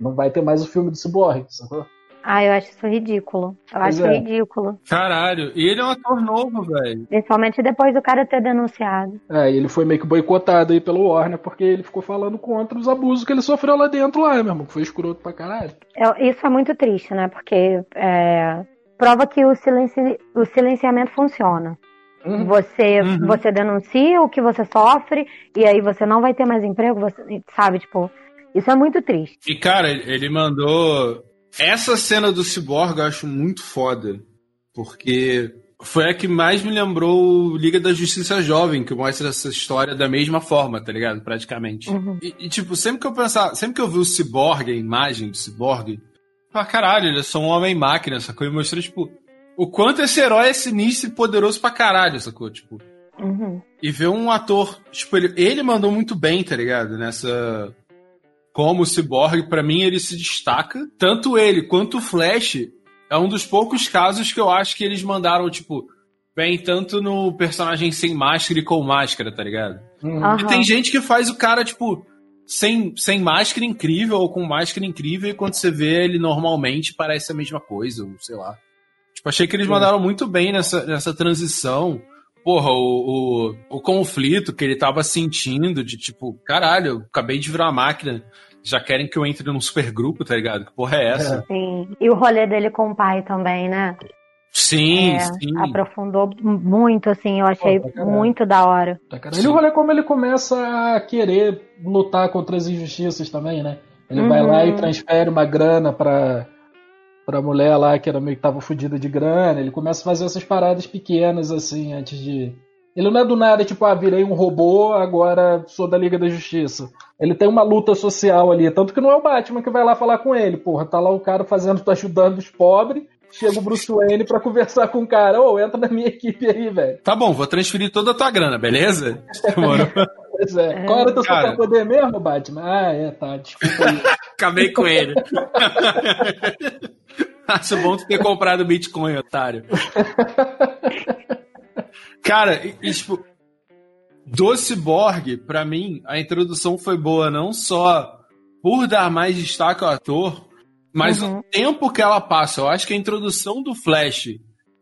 Não vai ter mais o filme do Cyborg, sacou? Ah, eu acho isso ridículo. Eu Pois acho é. ridículo. Caralho, e ele é um ator novo, velho. Principalmente depois do cara ter denunciado. É, e ele foi meio que boicotado aí pelo Warner porque ele ficou falando contra os abusos que ele sofreu lá dentro, lá, meu irmão, que foi escroto pra caralho. Eu- isso é muito triste, né? Porque é, prova que o, silenci, o silenciamento funciona. Uhum. Você, Uhum. você denuncia o que você sofre e aí você não vai ter mais emprego, você, sabe? Tipo, isso é muito triste. E, cara, ele mandou. Essa cena do Cyborg eu acho muito foda. Porque foi a que mais me lembrou o Liga da Justiça Jovem, que mostra essa história da mesma forma, tá ligado? Praticamente. Uhum. E, e, tipo, sempre que eu pensava, sempre que eu vi o Cyborg, a imagem do Cyborg, falava, caralho, ele é só um homem-máquina, sacou? E mostrou, tipo, o quanto esse herói é sinistro e poderoso pra caralho, sacou? Tipo, Uhum. e ver um ator, tipo, ele, ele mandou muito bem, tá ligado? Nessa. Como o Cyborg, pra mim, ele se destaca. Tanto ele quanto o Flash é um dos poucos casos que eu acho que eles mandaram, tipo, bem, tanto no personagem sem máscara e com máscara, tá ligado? Uhum. E tem gente que faz o cara, tipo, sem, sem máscara incrível ou com máscara incrível, e quando você vê ele normalmente parece a mesma coisa, ou sei lá. Tipo, achei que eles mandaram muito bem nessa, nessa transição. Porra, o, o, o conflito que ele tava sentindo de tipo, caralho, eu acabei de virar uma máquina, já querem que eu entre num supergrupo, tá ligado? Que porra é essa? Sim. E o rolê dele com o pai também, né? Sim, É, sim. Aprofundou muito, assim, eu achei Pô, caralho. muito da hora. Tá. E o rolê como ele começa a querer lutar contra as injustiças também, né? Ele uhum. vai lá e uhum. transfere uma grana pra, pra mulher lá que era meio que tava fodida de grana. Ele começa a fazer essas paradas pequenas, assim, antes de. Ele não é do nada, tipo, ah, virei um robô, agora sou da Liga da Justiça. Ele tem uma luta social ali, tanto que não é o Batman que vai lá falar com ele, porra. Tá lá o cara fazendo, tá ajudando os pobres chega o Bruce Wayne pra conversar com o cara. Ô, oh, entra na minha equipe aí, velho. Tá bom, vou transferir toda a tua grana, beleza? Mano. pois é. Qual era o teu cara... superpoder mesmo, Batman? Ah, é, tá, desculpa aí. Acabei com ele. Acho bom tu ter comprado Bitcoin, otário. Cara, e, tipo, do Cyborg, pra mim, a introdução foi boa não só por dar mais destaque ao ator, mas uhum. o tempo que ela passa, eu acho que a introdução do Flash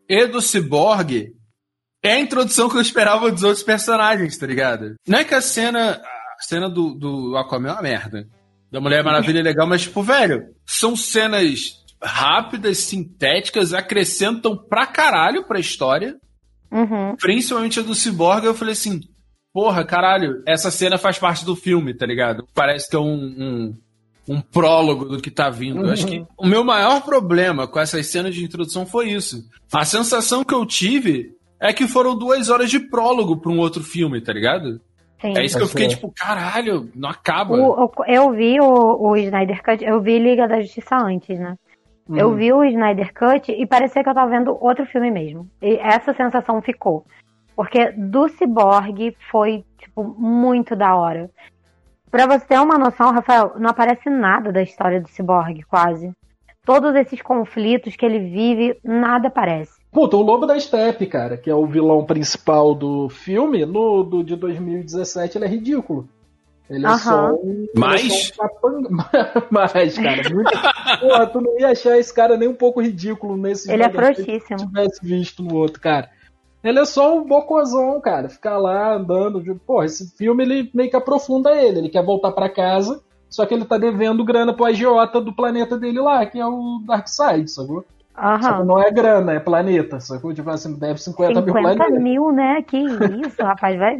e do Cyborg é a introdução que eu esperava dos outros personagens, tá ligado? Não é que a cena, a cena do, do Aquaman é uma merda. Da Mulher Maravilha é legal, mas, tipo, velho, são cenas rápidas, sintéticas, acrescentam pra caralho pra história. Uhum. Principalmente a do Cyborg, eu falei assim, porra, caralho, essa cena faz parte do filme, tá ligado? Parece que é um, um um prólogo do que tá vindo. Uhum. Acho que uhum. o meu maior problema com essas cenas de introdução foi isso. A sensação que eu tive é que foram duas horas de prólogo para um outro filme, tá ligado? Sim. É isso que eu fiquei tipo, caralho, não acaba. O, o, eu vi o, o Snyder Cut, eu vi Liga da Justiça antes, né? Uhum. Eu vi o Snyder Cut e parecia que eu tava vendo outro filme mesmo. E essa sensação ficou. Porque do Cyborg foi, tipo, muito da hora. Pra você ter uma noção, Rafael, não aparece nada da história do Cyborg, quase. Todos esses conflitos que ele vive, nada aparece. Puta, o Lobo da Steppe, cara, que é o vilão principal do filme, no do de 2017, ele é ridículo. Ele é só um. Mais? Mais, cara. Muito... Porra, tu não ia achar esse cara nem um pouco ridículo nesse Ele é frouxíssimo. Se tivesse visto no outro, cara. Ele é só um bocozão, cara. Ficar lá andando. De... Pô, esse filme ele meio que aprofunda ele. Ele quer voltar para casa, só que ele tá devendo grana pro agiota do planeta dele lá, que é o Darkseid, sacou? Aham. Só que não é grana, é planeta, sacou? Tipo assim, deve 50, 50 mil planetas. 50 mil, né? Que isso, rapaz. Vai...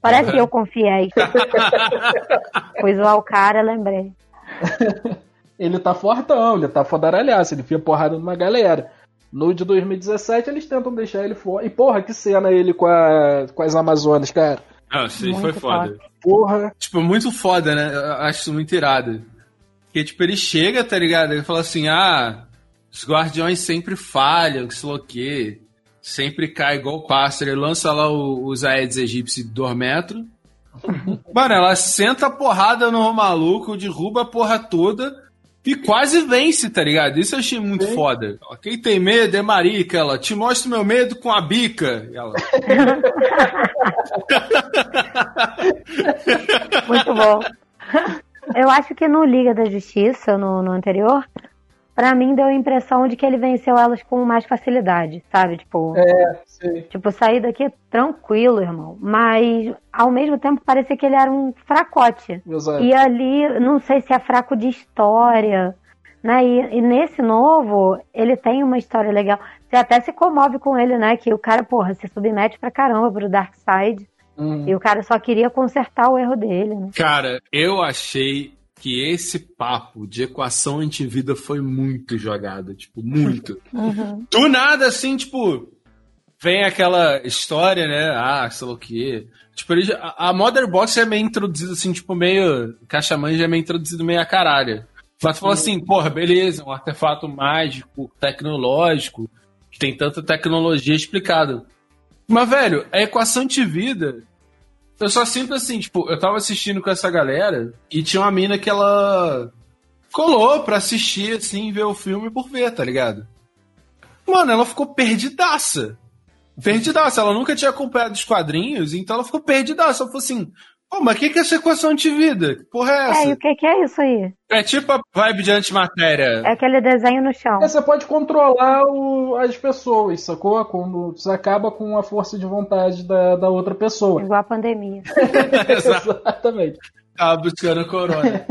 Parece que eu confiei. pois lá o cara, lembrei. ele tá fortão, ele tá fodaralhaço, ele fia porrada numa galera. No de 2017 eles tentam deixar ele fora. E porra, que cena ele com, a, com as Amazonas, cara. Ah, sim, muito foi foda. Porra. Tipo, muito foda, né? Eu acho isso muito irado. Porque, tipo, ele chega, tá ligado? Ele fala assim: ah, os guardiões sempre falham, que sei lá o quê. Sempre cai igual o pássaro. Ele lança lá os Aedes egípcios de 2 metros. Mano, ela senta a porrada no maluco, derruba a porra toda. E quase vence, tá ligado? Isso eu achei muito Sim. foda. Quem tem medo é Marica, ela. Te mostro meu medo com a bica. Ela. muito bom. Eu acho que no Liga da Justiça, no, no anterior, para mim deu a impressão de que ele venceu elas com mais facilidade, sabe? Tipo, é, sim. tipo sair daqui tranquilo, irmão. Mas ao mesmo tempo parecia que ele era um fracote. Exato. E ali, não sei se é fraco de história, né? E, e, nesse novo, ele tem uma história legal. Você até se comove com ele, né? Que o cara, porra, se submete pra caramba pro Dark Side. Uhum. E o cara só queria consertar o erro dele, né? Cara, eu achei que esse papo de equação antivida foi muito jogado, tipo, muito. Uhum. Do nada, assim, tipo, vem aquela história, né? Ah, sei lá o quê. Tipo, ele, a, a Mother Box é meio introduzida, assim, tipo, meio. Caixa já é meio introduzido meio a caralho. Mas tu fala assim, porra, beleza, um artefato mágico, tecnológico, que tem tanta tecnologia explicada. Mas, velho, a equação antivida eu só sinto assim, tipo, eu tava assistindo com essa galera e tinha uma mina que ela colou pra assistir, assim, ver o filme por ver, tá ligado? Mano, ela ficou perdidaça. Perdidaça. Ela nunca tinha acompanhado os quadrinhos, então ela ficou perdidaça. Ela falou assim: Pô, mas o que, que é essa equação antivida? Que porra é essa? É, e o que, que é isso aí? É tipo a vibe de antimatéria. É aquele desenho no chão. É, você pode controlar o, as pessoas, sacou? Quando você acaba com a força de vontade da, da outra pessoa. Igual a pandemia. Exatamente. Tava buscando corona.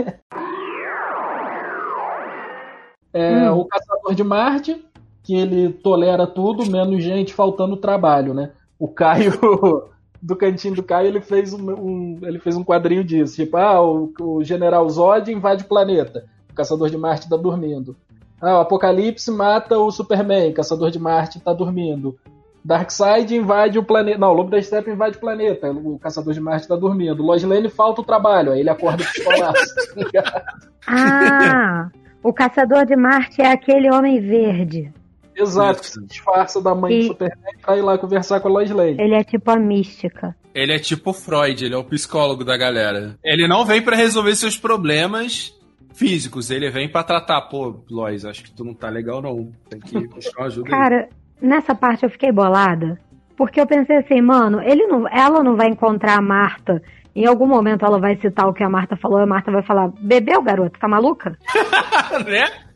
É, hum. O Caçador de Marte, que ele tolera tudo, menos gente faltando trabalho, né? O Caio do cantinho do Caio, ele fez um, um, ele fez um quadrinho disso. Tipo, ah, o, o General Zod invade o planeta. O Caçador de Marte tá dormindo. Ah, o Apocalipse mata o Superman. Caçador de Marte tá dormindo. Darkseid invade o planeta. Não, o Lobo da Steppe invade o planeta. O Caçador de Marte tá dormindo. Lois Lane falta o trabalho. Aí ele acorda pistolaço. Tá ah, o Caçador de Marte é aquele homem verde. Exato, que se disfarça da mãe e... do Superman pra ir lá conversar com a Lois Lane. Ele é tipo a mística. Ele é tipo Freud, ele é o psicólogo da galera. Ele não vem para resolver seus problemas físicos, ele vem para tratar. Pô, Lois, acho que tu não tá legal não. Tem que buscar uma ajuda Cara, aí. nessa parte eu fiquei bolada. Porque eu pensei assim, mano, ele não, ela não vai encontrar a Marta. Em algum momento ela vai citar o que a Marta falou e a Marta vai falar: Bebeu, garoto, tá maluca? né?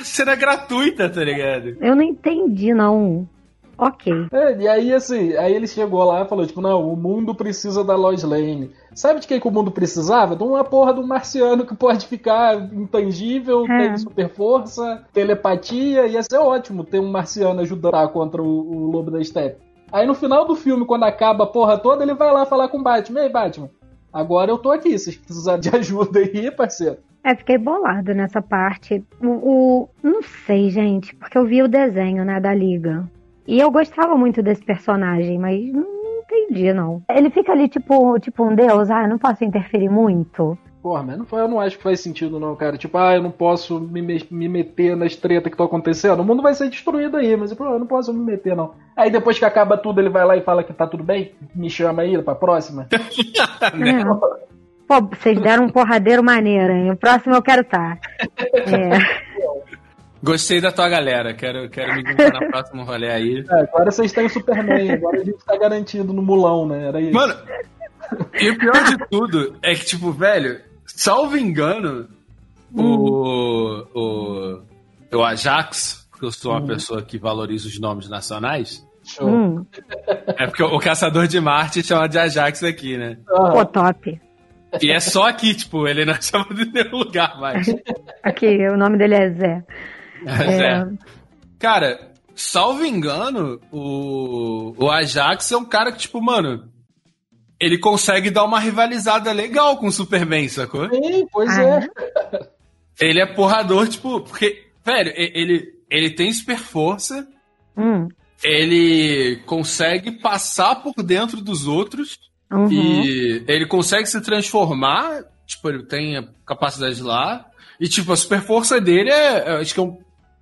Cena gratuita, tá ligado? Eu não entendi, não. Ok. É, e aí, assim, aí ele chegou lá e falou, tipo, não, o mundo precisa da Lois Lane. Sabe de quem que o mundo precisava? De uma porra de um marciano que pode ficar intangível, é. tem super força, telepatia, ia ser ótimo ter um marciano ajudar contra o, o Lobo da Steppe. Aí no final do filme, quando acaba a porra toda, ele vai lá falar com o Batman. Ei, Batman, agora eu tô aqui, vocês precisarem de ajuda aí, parceiro. É, fiquei bolado nessa parte. O, o, não sei, gente, porque eu vi o desenho, né, da Liga. E eu gostava muito desse personagem, mas não, não entendi, não. Ele fica ali tipo, tipo um deus, ah, não posso interferir muito. Porra, mas não, eu não acho que faz sentido, não, cara. Tipo, ah, eu não posso me, me meter nas tretas que estão acontecendo. O mundo vai ser destruído aí, mas eu não posso me meter, não. Aí depois que acaba tudo, ele vai lá e fala que tá tudo bem, me chama aí pra próxima. é. Pô, vocês deram um porradeiro maneiro, hein? O próximo eu quero estar. Tá. É. Gostei da tua galera, quero, quero me juntar na próxima rolê aí. É, agora vocês têm o Superman, agora a gente tá garantido no mulão, né? Era isso. Mano, e o pior de tudo é que, tipo, velho, salvo engano, o, o, o Ajax, porque eu sou uma uhum. pessoa que valoriza os nomes nacionais. Hum. É porque o Caçador de Marte chama de Ajax aqui, né? Pô, top. E é só aqui, tipo, ele não chama de nenhum lugar mais. aqui, o nome dele é Zé. É, Zé. Cara, salvo engano, o, o Ajax é um cara que, tipo, mano, ele consegue dar uma rivalizada legal com o Superman, sacou? Sim, pois ah. é. Ele é porrador, tipo, porque, velho, ele, ele tem super força, hum. ele consegue passar por dentro dos outros uhum. e ele consegue se transformar, tipo, ele tem a capacidade lá, e, tipo, a super força dele é, acho que é um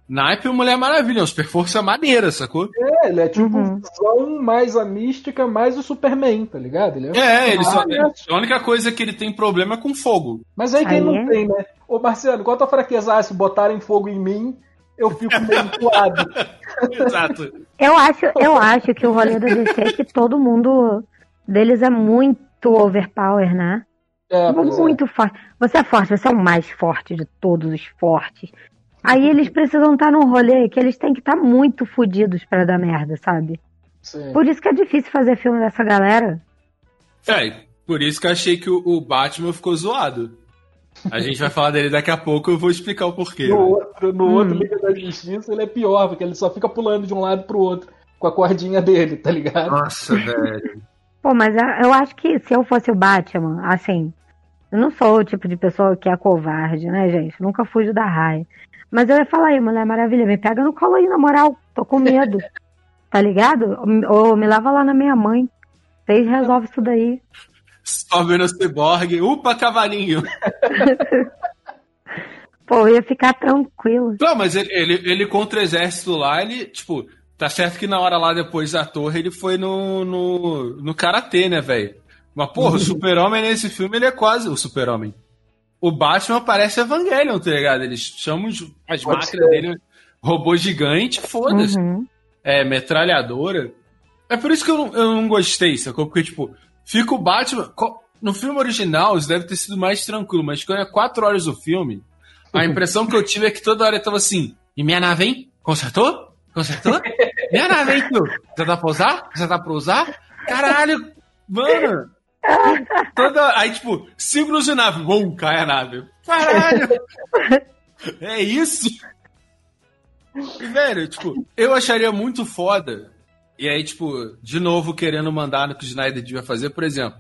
Naipe e Mulher Maravilha, uma super força maneira, sacou? É, ele é tipo uhum. visão mais a mística, mais o Superman, tá ligado? Ele é, é ele só, a única coisa que ele tem problema é com fogo. Mas aí quem aí não é? tem, né? Ô Marciano, qual a tua fraqueza? Ah, se botarem fogo em mim, eu fico meio entoado. Exato. Eu acho, eu acho que o rolê do DC é que todo mundo deles é muito overpower, né? É, muito é. forte. Você é forte, você é o mais forte de todos os fortes. Aí eles precisam estar num rolê que eles têm que estar muito fodidos para dar merda, sabe? Sim. Por isso que é difícil fazer filme dessa galera. É, por isso que eu achei que o, Batman ficou zoado. A gente vai falar dele daqui a pouco, eu vou explicar o porquê. No, né? outro, no hum. outro Liga da Justiça ele é pior, porque ele só fica pulando de um lado pro outro com a cordinha dele, tá ligado? Nossa, velho. Pô, mas eu acho que se eu fosse o Batman, assim, eu não sou o tipo de pessoa que é covarde, né, gente? nunca fujo da raia. Mas eu ia falar aí, Mulher Maravilha, me pega no colo aí, na moral. Tô com medo. tá ligado? Ou me lava lá na minha mãe. Vocês resolvem isso daí. Sobe no ciborgue. Upa, cavalinho. Pô, eu ia ficar tranquilo. Não, mas ele, ele, ele contra o exército lá, ele, tipo, tá certo que na hora lá depois da torre ele foi no, no, no karatê, né, velho? Mas, porra, o super-homem nesse filme, ele é quase o super-homem o Batman parece Evangelion, tá ligado? Eles chamam as Pode máquinas ser. dele robô gigante, foda-se. Uhum. É, metralhadora. É por isso que eu não, eu não gostei, sacou? Porque, tipo, fica o Batman. No filme original, isso deve ter sido mais tranquilo, mas quando é quatro horas do filme, a impressão que eu tive é que toda hora eu tava assim: e minha nave, hein? Consertou? Consertou? tio? Já dá pra usar? Já dá pra usar? Caralho, mano! Toda, aí, tipo, cinco de nave, bum, cai a nave. Caralho! é isso? Velho, tipo, eu acharia muito foda E aí, tipo, de novo querendo mandar no que o Snyder devia fazer, por exemplo.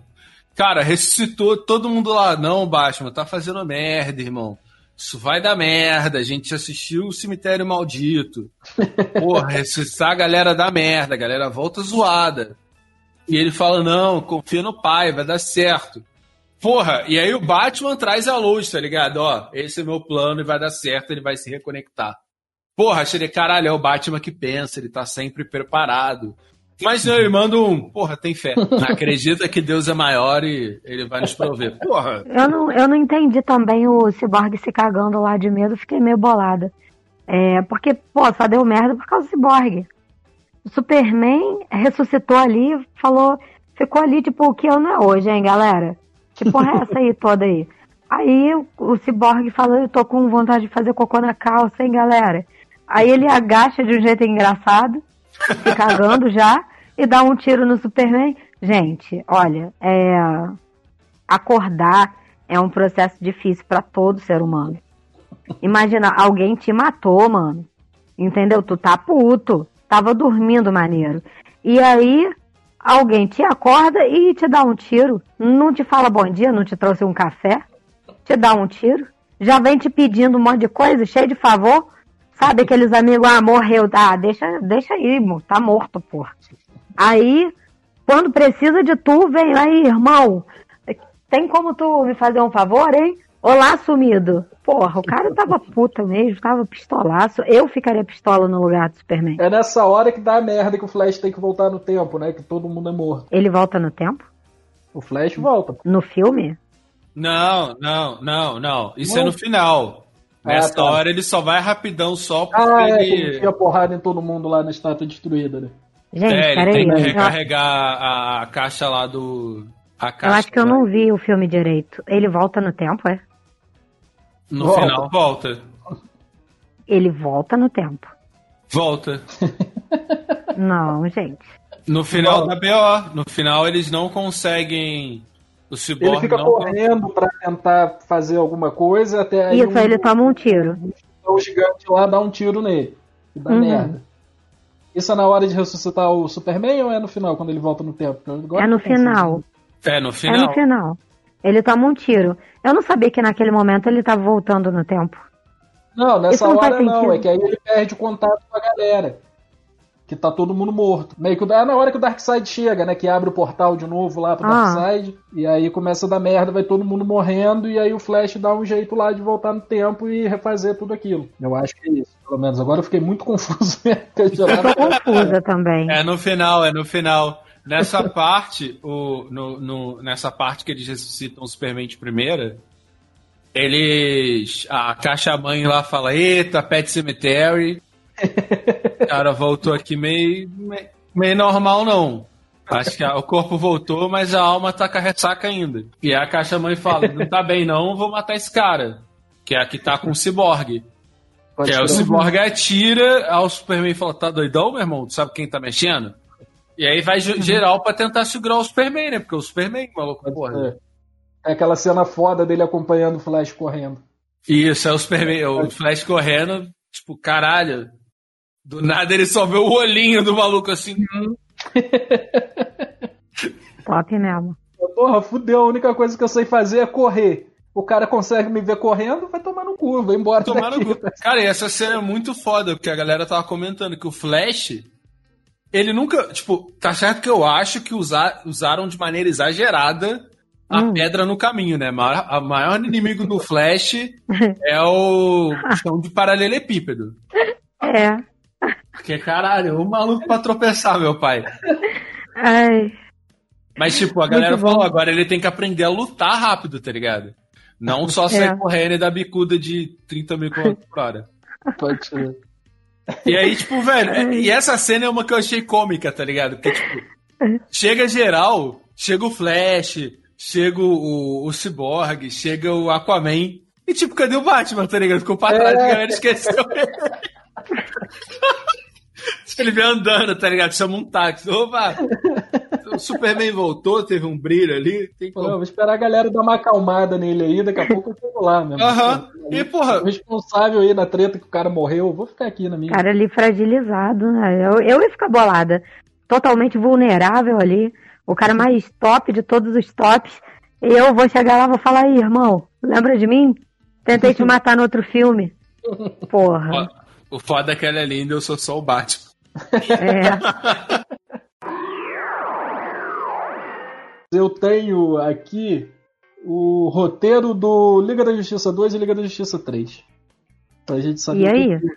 Cara, ressuscitou todo mundo lá. Não, Batman, tá fazendo merda, irmão. Isso vai dar merda. A gente assistiu o Cemitério Maldito. Porra, ressuscitar a galera da merda. A galera volta zoada. E ele fala: não, confia no pai, vai dar certo. Porra, e aí o Batman traz a luz, tá ligado? Ó, esse é meu plano e vai dar certo, ele vai se reconectar. Porra, achei, caralho, é o Batman que pensa, ele tá sempre preparado. Mas não, ele manda um, porra, tem fé. Acredita que Deus é maior e ele vai nos prover. Porra. Eu não, eu não entendi também o Cyborg se cagando lá de medo, fiquei meio bolada. É, porque, pô, só deu merda por causa do Cyborg. O Superman ressuscitou ali, falou, ficou ali, tipo, o que eu não é hoje, hein, galera? Que porra é essa aí toda aí? Aí o Cyborg falou, eu tô com vontade de fazer cocô na calça, hein, galera? Aí ele agacha de um jeito engraçado, se cagando já, e dá um tiro no Superman. Gente, olha, é... acordar é um processo difícil para todo ser humano. Imagina, alguém te matou, mano. Entendeu? Tu tá puto. Tava dormindo maneiro. E aí, alguém te acorda e te dá um tiro. Não te fala bom dia, não te trouxe um café. Te dá um tiro. Já vem te pedindo um monte de coisa, cheio de favor. Sabe aqueles amigos, ah, morreu, tá, deixa, deixa aí, tá morto, porra. Aí, quando precisa de tu, vem aí, irmão. Tem como tu me fazer um favor, hein? Olá, sumido. Porra, o cara tava puta mesmo, tava pistolaço. Eu ficaria pistola no lugar do Superman. É nessa hora que dá a merda que o Flash tem que voltar no tempo, né? Que todo mundo é morto. Ele volta no tempo? O Flash volta. No filme? Não, não, não, não. Isso não. é no final. Nessa ah, tá. hora ele só vai rapidão só porque ah, é, ele... enfia porrada em todo mundo lá na estátua destruída, né? Gente, é, ele tem aí, que recarregar a, a caixa lá do... A caixa, eu acho que eu não vi o filme direito. Ele volta no tempo, é? No volta. final, volta. Ele volta no tempo. Volta. não, gente. No final volta. da BO. No final eles não conseguem o Cyborg ele fica não... correndo para tentar fazer alguma coisa até aí. Isso, um... ele toma um tiro. O gigante lá dá um tiro nele. E dá uhum. merda. Isso é na hora de ressuscitar o Superman ou é no final, quando ele volta no tempo? É no final. É no final. É no final. Ele toma um tiro. Eu não sabia que naquele momento ele estava voltando no tempo. Não, nessa não hora não. É que aí ele perde o contato com a galera que tá todo mundo morto. Meio que é na hora que o Darkseid chega, né? Que abre o portal de novo lá pro ah. Darkseid. E aí começa a dar merda, vai todo mundo morrendo. E aí o Flash dá um jeito lá de voltar no tempo e refazer tudo aquilo. Eu acho que é isso, pelo menos. Agora eu fiquei muito confuso. eu tô confusa também. É no final, é no final. Nessa parte, o, no, no, nessa parte que eles ressuscitam o Superman de primeira, eles. A caixa mãe lá fala: Eita, Pet Cemetery. O cara voltou aqui meio, meio, normal, não. Acho que o corpo voltou, mas a alma tá com a ressaca ainda. E a caixa mãe fala: não tá bem, não, vou matar esse cara. Que é a que tá com o ciborgue. Pode que é o ciborgue atira, aí o Superman fala: tá doidão, meu irmão? Tu sabe quem tá mexendo? E aí vai geral pra tentar segurar o Superman, né? Porque o Superman, maluco, porra. É aquela cena foda dele acompanhando o Flash correndo. Isso, é o Superman, o Flash correndo, tipo, caralho, do nada ele só vê o olhinho do maluco assim. Top mesmo. Porra, fudeu. A única coisa que eu sei fazer é correr. O cara consegue me ver correndo, vai tomar no cu, vai embora. Tomar daqui. no cu. Cara, e essa cena é muito foda, porque a galera tava comentando que o Flash. Ele nunca. Tipo, tá certo que eu acho que usar, usaram de maneira exagerada a hum. pedra no caminho, né? O maior inimigo do Flash é o chão de paralelepípedo. É. Porque, caralho, o maluco pra tropeçar, meu pai. Ai. Mas, tipo, a galera falou, agora ele tem que aprender a lutar rápido, tá ligado? Não só sair é. correndo e dar bicuda de 30 mil km por hora. Pode ser. E aí, tipo, velho, e essa cena é uma que eu achei cômica, tá ligado? Porque, tipo, chega geral, chega o Flash, chega o, o Cyborg, chega o Aquaman. E, tipo, cadê o Batman, tá ligado? Ficou pra trás, é. a galera esqueceu Ele vem andando, tá ligado? Chama um táxi. Opa! O Superman voltou, teve um brilho ali. Tem como... Pô, vou esperar a galera dar uma acalmada nele aí, daqui a pouco eu chego lá mesmo. Aham. Uhum. E, porra. O responsável aí na treta que o cara morreu, vou ficar aqui na minha. Cara ali fragilizado, né? Eu, eu ia ficar bolada. totalmente vulnerável ali, o cara mais top de todos os tops. E eu vou chegar lá e vou falar, aí, irmão, lembra de mim? Tentei te matar no outro filme. Porra. O foda é que ela é linda, eu sou só o Batman. É. Eu tenho aqui o roteiro do Liga da Justiça 2 e Liga da Justiça 3. Pra gente saber e aí? o que,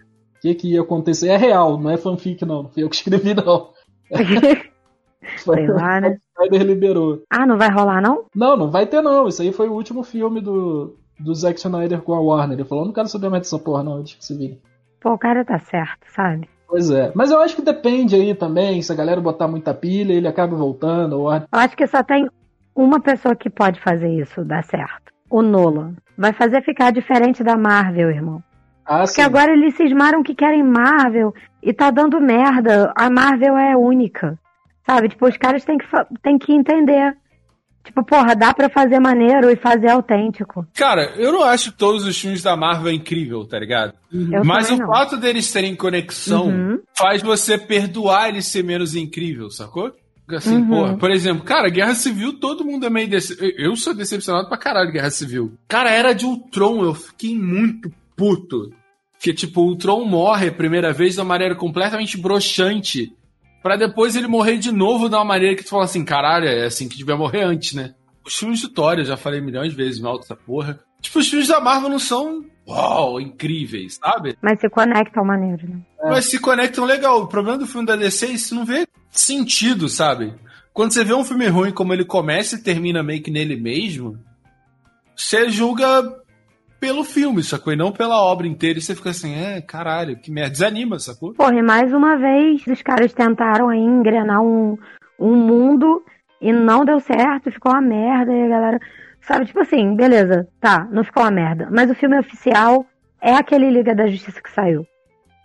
que, que, ia acontecer. É real, não é fanfic, não. Não fui eu que escrevi, não. Sei lá, né? O Snyder liberou. Ah, não vai rolar, não? Não, não vai ter, não. Isso aí foi o último filme do, do Zack Snyder com a Warner. Ele falou: não quero saber mais dessa porra, não. Deixa que se vire. Pô, o cara tá certo, sabe? Pois é. Mas eu acho que depende aí também. Se a galera botar muita pilha, ele acaba voltando. Ou... Eu acho que só tem uma pessoa que pode fazer isso dar certo. O Nolan. Vai fazer ficar diferente da Marvel, irmão. Ah, Porque sim. agora eles cismaram que querem Marvel e tá dando merda. A Marvel é única. Sabe? Tipo, os caras têm que, têm que entender. Tipo, porra, dá pra fazer maneiro e fazer autêntico. Cara, eu não acho todos os filmes da Marvel incrível, tá ligado? Uhum. Mas o não. fato deles terem conexão uhum. faz você perdoar eles ser menos incrível, sacou? Assim, uhum. porra, por exemplo, cara, Guerra Civil, todo mundo é meio. Dece... Eu sou decepcionado pra caralho de Guerra Civil. Cara, era de Ultron, eu fiquei muito puto. Que, tipo, o Ultron morre a primeira vez de uma maneira completamente broxante. Para depois ele morrer de novo de uma maneira que tu fala assim, caralho, é assim que devia morrer antes, né? Os filmes de Thor, eu já falei milhões de vezes mal dessa porra. Tipo, os filmes da Marvel não são uau, incríveis, sabe? Mas se conectam maneiro, né? É. Mas se conectam legal. O problema do filme da DC é isso não vê sentido, sabe? Quando você vê um filme ruim como ele começa e termina meio que nele mesmo, você julga pelo filme, sacou? E não pela obra inteira. E você fica assim, é, caralho, que merda. Desanima, sacou? Porra, e mais uma vez, os caras tentaram aí engrenar um, um mundo e não deu certo, ficou uma merda. E a galera Sabe, tipo assim, beleza, tá, não ficou uma merda. Mas o filme oficial é aquele Liga da Justiça que saiu.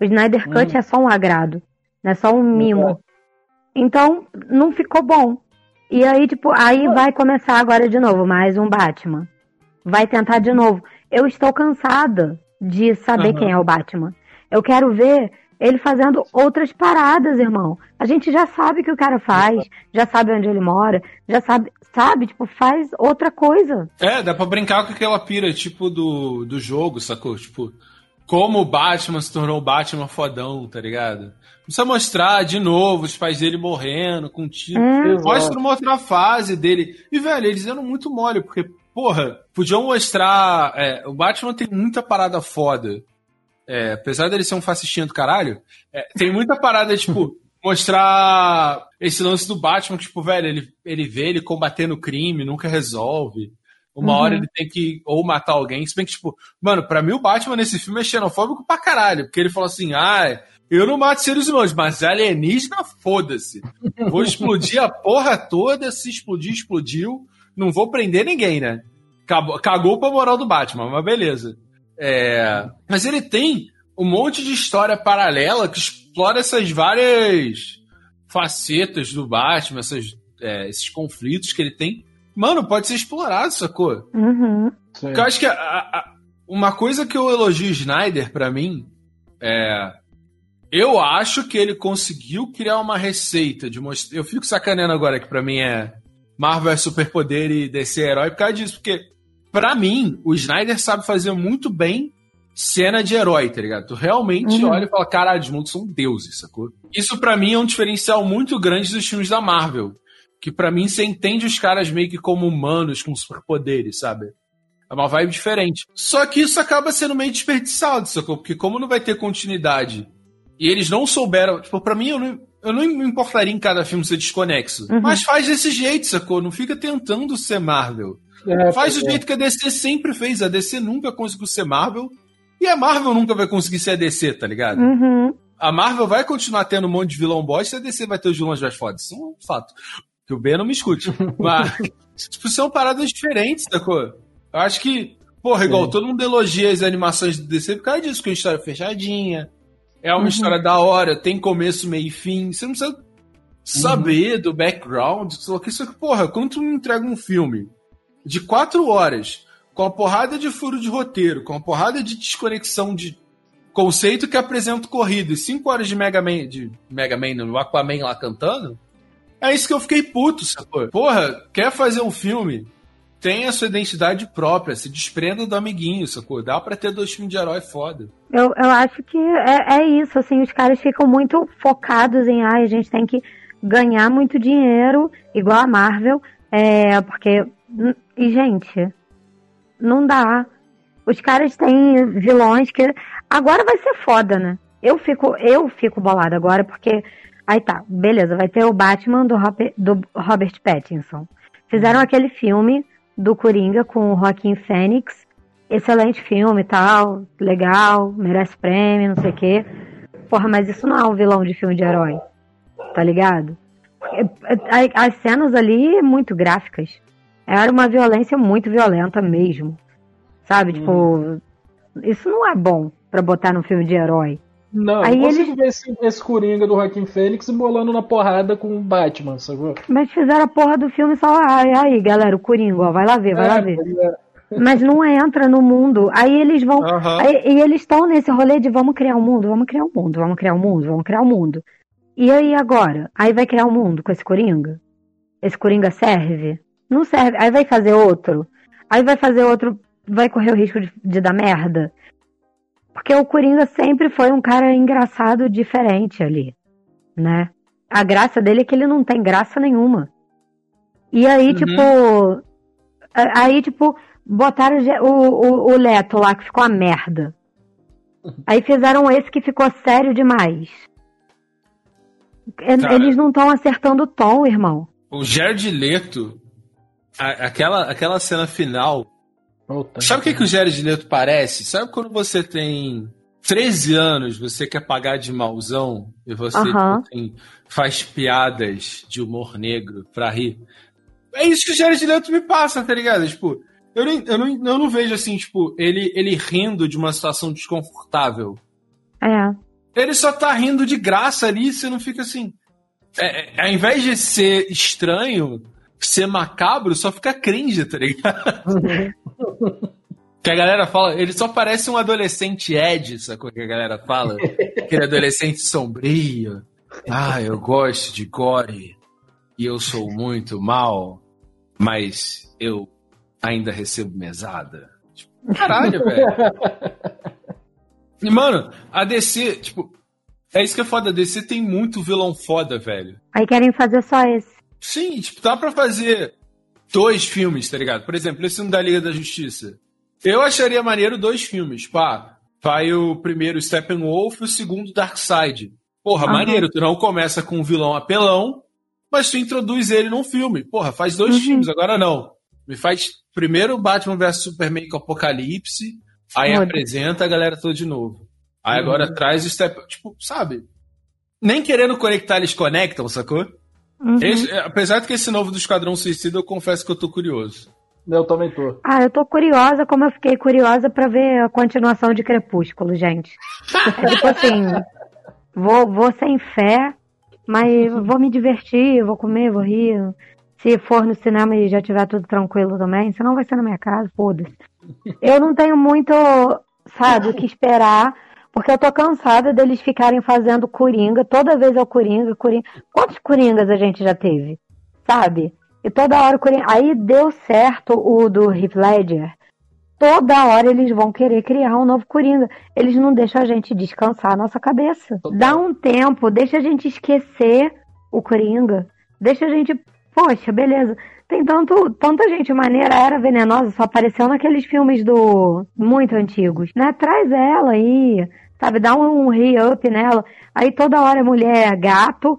O Snyder Cut hum. é só um agrado, não é só um mimo. Então, não ficou bom. E aí, tipo, aí vai começar agora de novo, mais um Batman. Vai tentar de novo. Eu estou cansada de saber uhum. quem é o Batman. Eu quero ver ele fazendo outras paradas, irmão. A gente já sabe o que o cara faz, já sabe onde ele mora, já sabe sabe? Tipo, faz outra coisa. É, dá pra brincar com aquela pira, tipo, do, do jogo, sacou? Tipo, como o Batman se tornou o Batman fodão, tá ligado? Precisa mostrar de novo os pais dele morrendo com tiro. É. Mostra uma outra fase dele. E, velho, eles eram muito mole, porque, porra, podiam mostrar. É, o Batman tem muita parada foda. É, apesar dele ser um fascistinha do caralho, é, tem muita parada, tipo, mostrar esse lance do Batman, que, tipo, velho, ele, ele vê ele combatendo o crime, nunca resolve. Uma uhum. hora ele tem que ou matar alguém. Se bem que, tipo, mano, pra mim o Batman nesse filme é xenofóbico pra caralho. Porque ele falou assim: ah, eu não mato seres humanos, mas alienígena, foda-se. Vou explodir a porra toda. Se explodir, explodiu. Não vou prender ninguém, né? Cagou, cagou pra moral do Batman, mas beleza. É... Mas ele tem um monte de história paralela que explora essas várias facetas do Batman, essas, é, esses conflitos que ele tem. Mano, pode ser explorado, sacou? Uhum. eu acho que a, a, uma coisa que eu elogio o Snyder para mim é. Eu acho que ele conseguiu criar uma receita de mostrar. Eu fico sacaneando agora que para mim é Marvel é superpoder e DC é herói por causa disso, porque para mim o Snyder sabe fazer muito bem cena de herói, tá ligado? Tu realmente uhum. olha e fala, caralho, os mundos são deuses, sacou? Isso para mim é um diferencial muito grande dos filmes da Marvel. Que para mim você entende os caras meio que como humanos com superpoderes, sabe? É uma vibe diferente. Só que isso acaba sendo meio desperdiçado, sacou? Porque como não vai ter continuidade e eles não souberam. Tipo, pra mim, eu não, eu não me importaria em cada filme ser desconexo. Uhum. Mas faz desse jeito, sacou? Não fica tentando ser Marvel. É, faz do é. jeito que a DC sempre fez. A DC nunca conseguiu ser Marvel e a Marvel nunca vai conseguir ser a DC, tá ligado? Uhum. A Marvel vai continuar tendo um monte de vilão bosta e a DC vai ter os vilões mais fodas. Isso é um fato. Que o Ben não me escute. Mas, tipo, são paradas diferentes, sacou? Eu acho que, porra, igual Sim. todo mundo elogia as animações do DC por causa disso, que uma história fechadinha. É uma uhum. história da hora, tem começo, meio e fim. Você não precisa saber uhum. do background. Só que isso aqui, porra, quando tu me entrega um filme de quatro horas com a porrada de furo de roteiro, com a porrada de desconexão de conceito que apresenta corrida e 5 horas de Mega Man, de Mega Man, no Aquaman lá cantando, é isso que eu fiquei puto, sacou? Porra, quer fazer um filme? Tem a sua identidade própria, se desprenda do amiguinho, sacou? Dá pra ter dois filmes de herói foda. Eu, eu acho que é, é isso, assim, os caras ficam muito focados em, ah, a gente tem que ganhar muito dinheiro, igual a Marvel, é, porque, e gente, não dá. Os caras têm vilões que agora vai ser foda, né? Eu fico, eu fico bolada agora porque aí tá, beleza, vai ter o Batman do, Robert, do Robert Pattinson. Fizeram uhum. aquele filme do Coringa com o Joaquim Fênix. Excelente filme, tal, legal, merece prêmio, não sei o quê. Porra, mas isso não é um vilão de filme de herói. Tá ligado? É, é, as cenas ali muito gráficas. Era uma violência muito violenta mesmo. Sabe? Tipo, hum. isso não é bom para botar no filme de herói. Não, aí não consigo eles... ver esse, esse Coringa do Joaquim Fênix embolando na porrada com o Batman, sacou? Mas fizeram a porra do filme só, ai, aí, galera, o Coringa, ó, vai lá ver, vai é, lá ver. É. Mas não entra no mundo. Aí eles vão. Uhum. Aí, e eles estão nesse rolê de vamos criar um mundo, vamos criar um mundo, vamos criar um mundo, vamos criar um mundo. E aí agora? Aí vai criar um mundo com esse Coringa? Esse Coringa serve? Não serve. Aí vai fazer outro. Aí vai fazer outro vai correr o risco de, de dar merda. Porque o Coringa sempre foi um cara engraçado, diferente ali, né? A graça dele é que ele não tem graça nenhuma. E aí, uhum. tipo. Aí, tipo, botaram o, o, o Leto lá, que ficou a merda. Aí fizeram esse que ficou sério demais. Cara, Eles não estão acertando o tom, irmão. O Jared Leto, a, aquela, aquela cena final Puta Sabe o que, que o Jared Leto parece? Sabe quando você tem 13 anos, você quer pagar de mauzão e você tipo, faz piadas de humor negro pra rir? É isso que o Jared Leto me passa, tá ligado? Tipo, eu, nem, eu, não, eu não vejo assim, tipo, ele, ele rindo de uma situação desconfortável. É. Ele só tá rindo de graça ali, você não fica assim. É, é, ao invés de ser estranho, ser macabro, só fica cringe, tá ligado? Que a galera fala, ele só parece um adolescente Ed, sacou que a galera fala? Aquele adolescente sombrio. Ah, eu gosto de gore e eu sou muito mal, mas eu ainda recebo mesada. Tipo, caralho, velho. E, mano, a DC, tipo, é isso que é foda. A DC tem muito vilão foda, velho. Aí querem fazer só esse. Sim, tipo, dá pra fazer dois filmes, tá ligado? Por exemplo, esse filme da Liga da Justiça. Eu acharia maneiro dois filmes. Pá, vai o primeiro Steppenwolf e o segundo Darkseid. Porra, uhum. maneiro. Tu não começa com um vilão apelão, mas tu introduz ele num filme. Porra, faz dois uhum. filmes. Agora não. Me faz primeiro Batman vs Superman com Apocalipse, aí Foda. apresenta a galera toda de novo. Aí uhum. agora traz o Step... Tipo, sabe? Nem querendo conectar, eles conectam, sacou? Uhum. Esse, apesar de que esse novo do Esquadrão Suicida, eu confesso que eu tô curioso. Eu também tô. Ah, eu tô curiosa, como eu fiquei curiosa para ver a continuação de Crepúsculo, gente. É tipo assim, vou, vou sem fé, mas vou me divertir, vou comer, vou rir. Se for no cinema e já tiver tudo tranquilo também, senão vai ser na minha casa, foda-se. Eu não tenho muito, sabe, o que esperar porque eu tô cansada deles ficarem fazendo coringa, toda vez é o coringa, coringa. Quantos coringas a gente já teve? Sabe? E toda hora o coringa. Aí deu certo o do Heath Ledger. Toda hora eles vão querer criar um novo coringa. Eles não deixam a gente descansar a nossa cabeça. Dá um tempo, deixa a gente esquecer o coringa. Deixa a gente. Poxa, beleza. Tem tanto, tanta gente maneira, era venenosa, só apareceu naqueles filmes do muito antigos, né? Traz ela aí, sabe? Dá um, um re-up nela. Aí toda hora é mulher gato,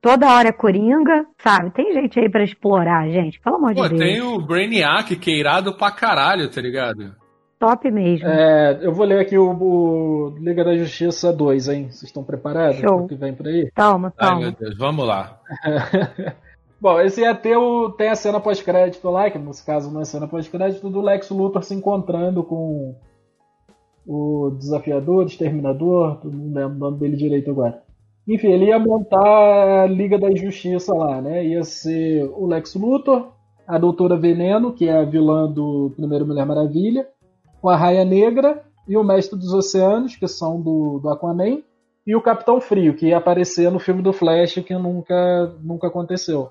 toda hora é coringa, sabe? Tem gente aí para explorar, gente, pelo amor Pô, de Deus. tem o Brainiac, que é irado pra caralho, tá ligado? Top mesmo. É, eu vou ler aqui o, o Liga da Justiça 2, hein? Vocês estão preparados Show. que vem por aí? Toma, toma. Ai, meu Deus, vamos lá. Bom, esse ia ter o, tem a cena pós-crédito lá, que nesse caso não é cena pós-crédito, do Lex Luthor se encontrando com o Desafiador, Exterminador, não lembro o nome dele direito agora. Enfim, ele ia montar a Liga da Justiça lá, né? Ia ser o Lex Luthor, a Doutora Veneno, que é a vilã do primeiro Mulher Maravilha, com a Raia Negra e o Mestre dos Oceanos, que são do, do Aquaman, e o Capitão Frio, que ia aparecer no filme do Flash, que nunca, nunca aconteceu.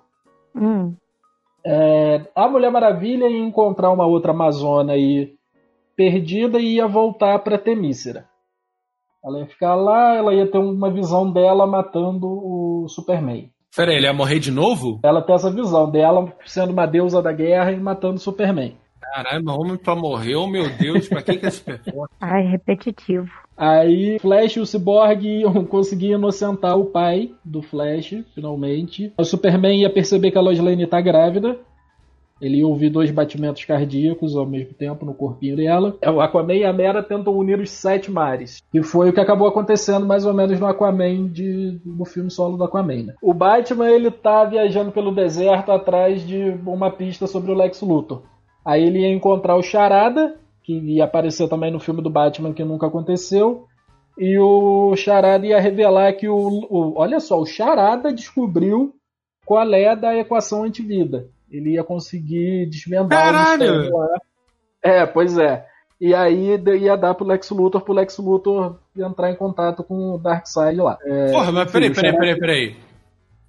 Hum. É, a Mulher Maravilha ia encontrar uma outra Amazona aí perdida e ia voltar para Temícera. Ela ia ficar lá, ela ia ter uma visão dela matando o Superman. Peraí, ele ia morrer de novo? Ela tem essa visão dela sendo uma deusa da guerra e matando o Superman. Caralho, homem pra morrer, oh meu Deus, pra que que é super forte? Ai, repetitivo. Aí Flash e o Cyborg iam conseguir inocentar o pai do Flash, finalmente. O Superman ia perceber que a Lois Lane tá grávida. Ele ia ouvir dois batimentos cardíacos ao mesmo tempo no corpinho dela. O Aquaman e a Mera tentam unir os sete mares. E foi o que acabou acontecendo mais ou menos no Aquaman de, no filme solo do Aquaman. Né? O Batman ele tá viajando pelo deserto atrás de uma pista sobre o Lex Luthor. Aí ele ia encontrar o Charada, que ia aparecer também no filme do Batman que nunca aconteceu. E o Charada ia revelar que o, o olha só, o Charada descobriu qual é da equação antivida ele ia conseguir desvendar Caralho! o É, pois é. E aí ia dar pro Lex Luthor, pro Lex Luthor entrar em contato com o Darkseid lá. É, Porra, mas peraí, peraí, peraí, peraí.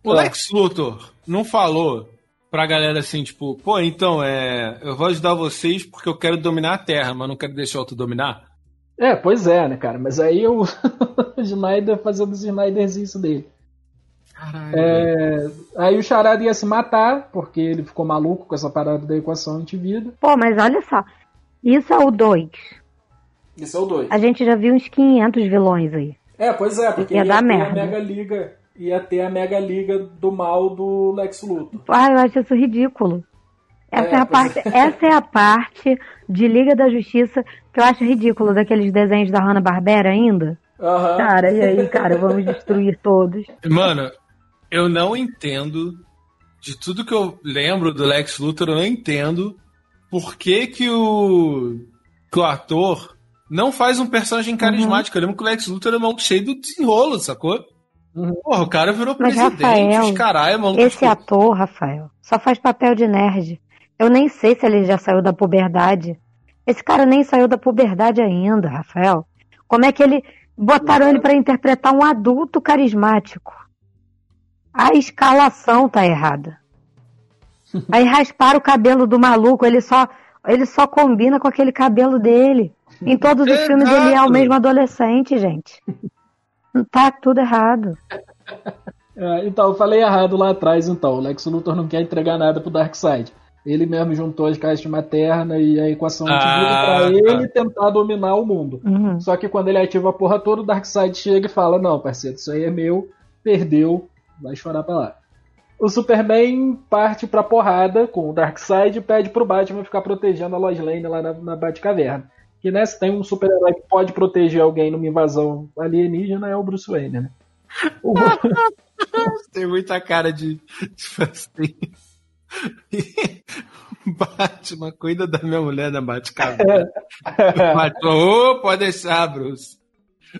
O é. Lex Luthor não falou pra galera assim, tipo, pô, então, é, eu vou ajudar vocês porque eu quero dominar a Terra, mas não quero deixar outro dominar? É, pois é, né, cara? Mas aí o Snyder fazendo os Snyders isso dele. Caralho. É, aí o Charada ia se matar, porque ele ficou maluco com essa parada da equação antivida. Pô, mas olha só. Isso é o 2. Isso é o 2. A gente já viu uns 500 vilões aí. É, pois é, porque ia, ia dar merda. a Mega Liga. Ia ter a Mega Liga do mal do Lex Luthor. Ah, eu acho isso ridículo. Essa é, é a parte, é. essa é a parte de Liga da Justiça que eu acho ridículo daqueles desenhos da Hanna-Barbera ainda. Uhum. Cara, e aí, cara, vamos destruir todos. Mano, eu não entendo, de tudo que eu lembro do Lex Luthor, eu não entendo por que, que o, que o ator não faz um personagem carismático. Uhum. Eu lembro que o Lex Luthor era um cheio do desenrolo, sacou? Uhum. Porra, o cara virou Mas, presidente, Rafael, caralho, maluco. Esse ator, Rafael, só faz papel de nerd. Eu nem sei se ele já saiu da puberdade. Esse cara nem saiu da puberdade ainda, Rafael. Como é que ele. Botaram ele para interpretar um adulto carismático. A escalação tá errada. Aí raspar o cabelo do maluco, ele só, ele só combina com aquele cabelo dele. Em todos os filmes ele é o mesmo adolescente, gente. Tá tudo errado. É, então, eu falei errado lá atrás, então. O Lex Luthor não quer entregar nada pro Darkseid. Ele mesmo juntou as caixas materna e a equação ah, pra tá. ele tentar dominar o mundo. Uhum. Só que quando ele ativa a porra toda, o Darkseid chega e fala: Não, parceiro, isso aí é meu, perdeu, vai chorar pra lá. O Superman parte pra porrada com o Darkseid e pede pro Batman ficar protegendo a Lois Lane lá na, na Batcaverna. Que né, se tem um super-herói que pode proteger alguém numa invasão alienígena é o Bruce Wayne, né? O... tem muita cara de, tipo assim. Batman, cuida da minha mulher na Batcaverna. Batman, oh, pode deixar, Bruce.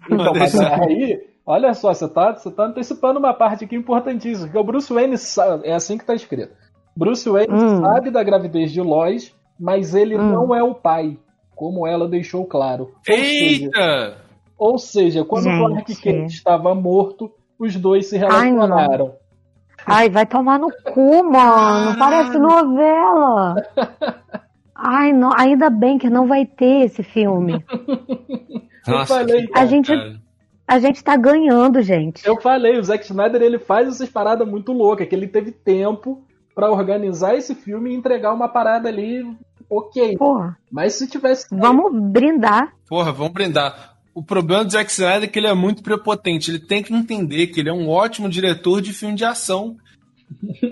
Pode então, deixar. mas aí Olha só, você tá, você tá antecipando uma parte aqui importantíssima, que o Bruce Wayne sabe, é assim que tá escrito. Bruce Wayne hum. sabe da gravidez de Lois, mas ele hum. não é o pai, como ela deixou claro. Ou Eita! Seja, ou seja, quando o Clark Kent estava morto, os dois se relacionaram. Ai, Ai vai tomar no cu, mano. Parece novela. Ai, não, ainda bem que não vai ter esse filme. Nossa, eu falei, a gente, a gente tá ganhando, gente. Eu falei, o Zack Snyder ele faz essas paradas muito loucas, que ele teve tempo para organizar esse filme e entregar uma parada ali ok. Porra. Mas se tivesse. Vamos brindar. Porra, vamos brindar. O problema do Zack Snyder é que ele é muito prepotente. Ele tem que entender que ele é um ótimo diretor de filme de ação.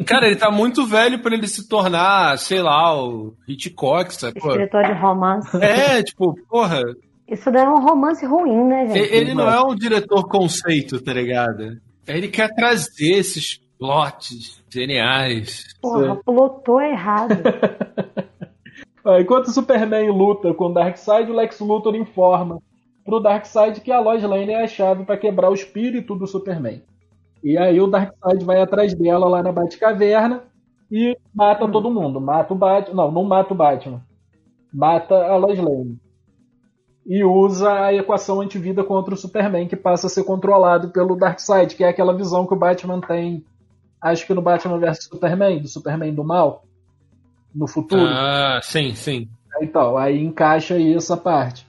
Cara, ele tá muito velho para ele se tornar, sei lá, o Hitchcock, sabe? Diretor de romance. É, tipo, porra, isso daí é um romance ruim, né, gente? Ele não é um diretor conceito, tá ligado? Ele quer trazer esses plots geniais. Porra, Sim. plotou errado. Enquanto o Superman luta com o Darkseid, o Lex Luthor informa pro Darkseid que a Lois Lane é a chave para quebrar o espírito do Superman. E aí o Darkseid vai atrás dela lá na Batcaverna e mata hum. todo mundo. Mata o Batman. Não, não mata o Batman. Mata a Lois Lane. E usa a equação antivida contra o Superman, que passa a ser controlado pelo Darkseid, que é aquela visão que o Batman tem, acho que no Batman vs Superman, do Superman do mal, no futuro. Ah, sim, sim. Então, aí encaixa aí essa parte.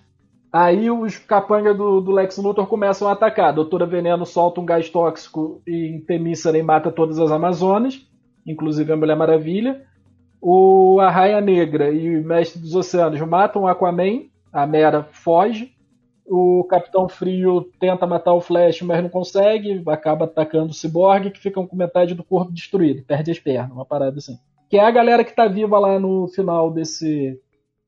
Aí os capangas do, do, Lex Luthor começam a atacar. A Doutora Veneno solta um gás tóxico em Temícera e mata todas as Amazonas, inclusive a Mulher Maravilha. O Arraia Negra e o Mestre dos Oceanos matam o Aquaman, a Mera foge. O Capitão Frio tenta matar o Flash, mas não consegue, acaba atacando o Cyborg, que fica com metade do corpo destruído, perde as pernas, uma parada assim. Que é a galera que tá viva lá no final desse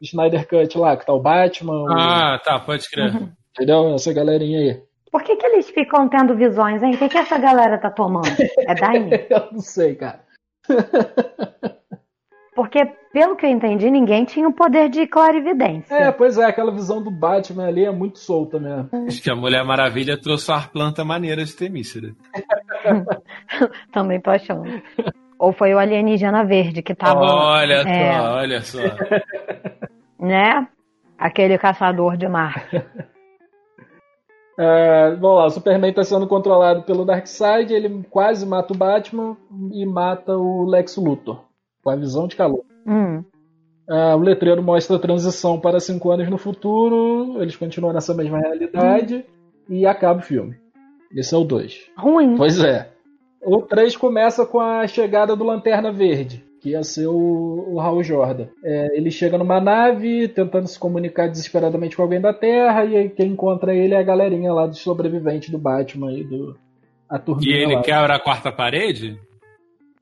Snyder Cut lá, que tá o Batman. Ah, o... tá, pode crer. Uhum. Entendeu? Essa galerinha aí. Por que, que eles ficam tendo visões, hein? O que, que essa galera tá tomando? É Daime? eu não sei, cara. Porque, pelo que eu entendi, ninguém tinha o poder de clarividência. É, pois é, aquela visão do Batman ali é muito solta mesmo. Acho que a Mulher Maravilha trouxe uma planta maneira de temícera. Também tô achando. Ou foi o alienígena verde que tava. Olha é, só, olha só. Né? Aquele caçador de mar. É, vamos lá, o Superman está sendo controlado pelo Darkseid, ele quase mata o Batman e mata o Lex Luthor, com a visão de calor. Hum. É, o letreiro mostra a transição para cinco anos no futuro, eles continuam nessa mesma realidade hum. e acaba o filme. Esse é o 2. Ruim. Pois é. O 3 começa com a chegada do Lanterna Verde, que ia ser o, o Hal Jordan. É, ele chega numa nave tentando se comunicar desesperadamente com alguém da Terra e quem encontra ele é a galerinha lá dos sobreviventes do Batman e do a E ele lá. quebra a quarta parede?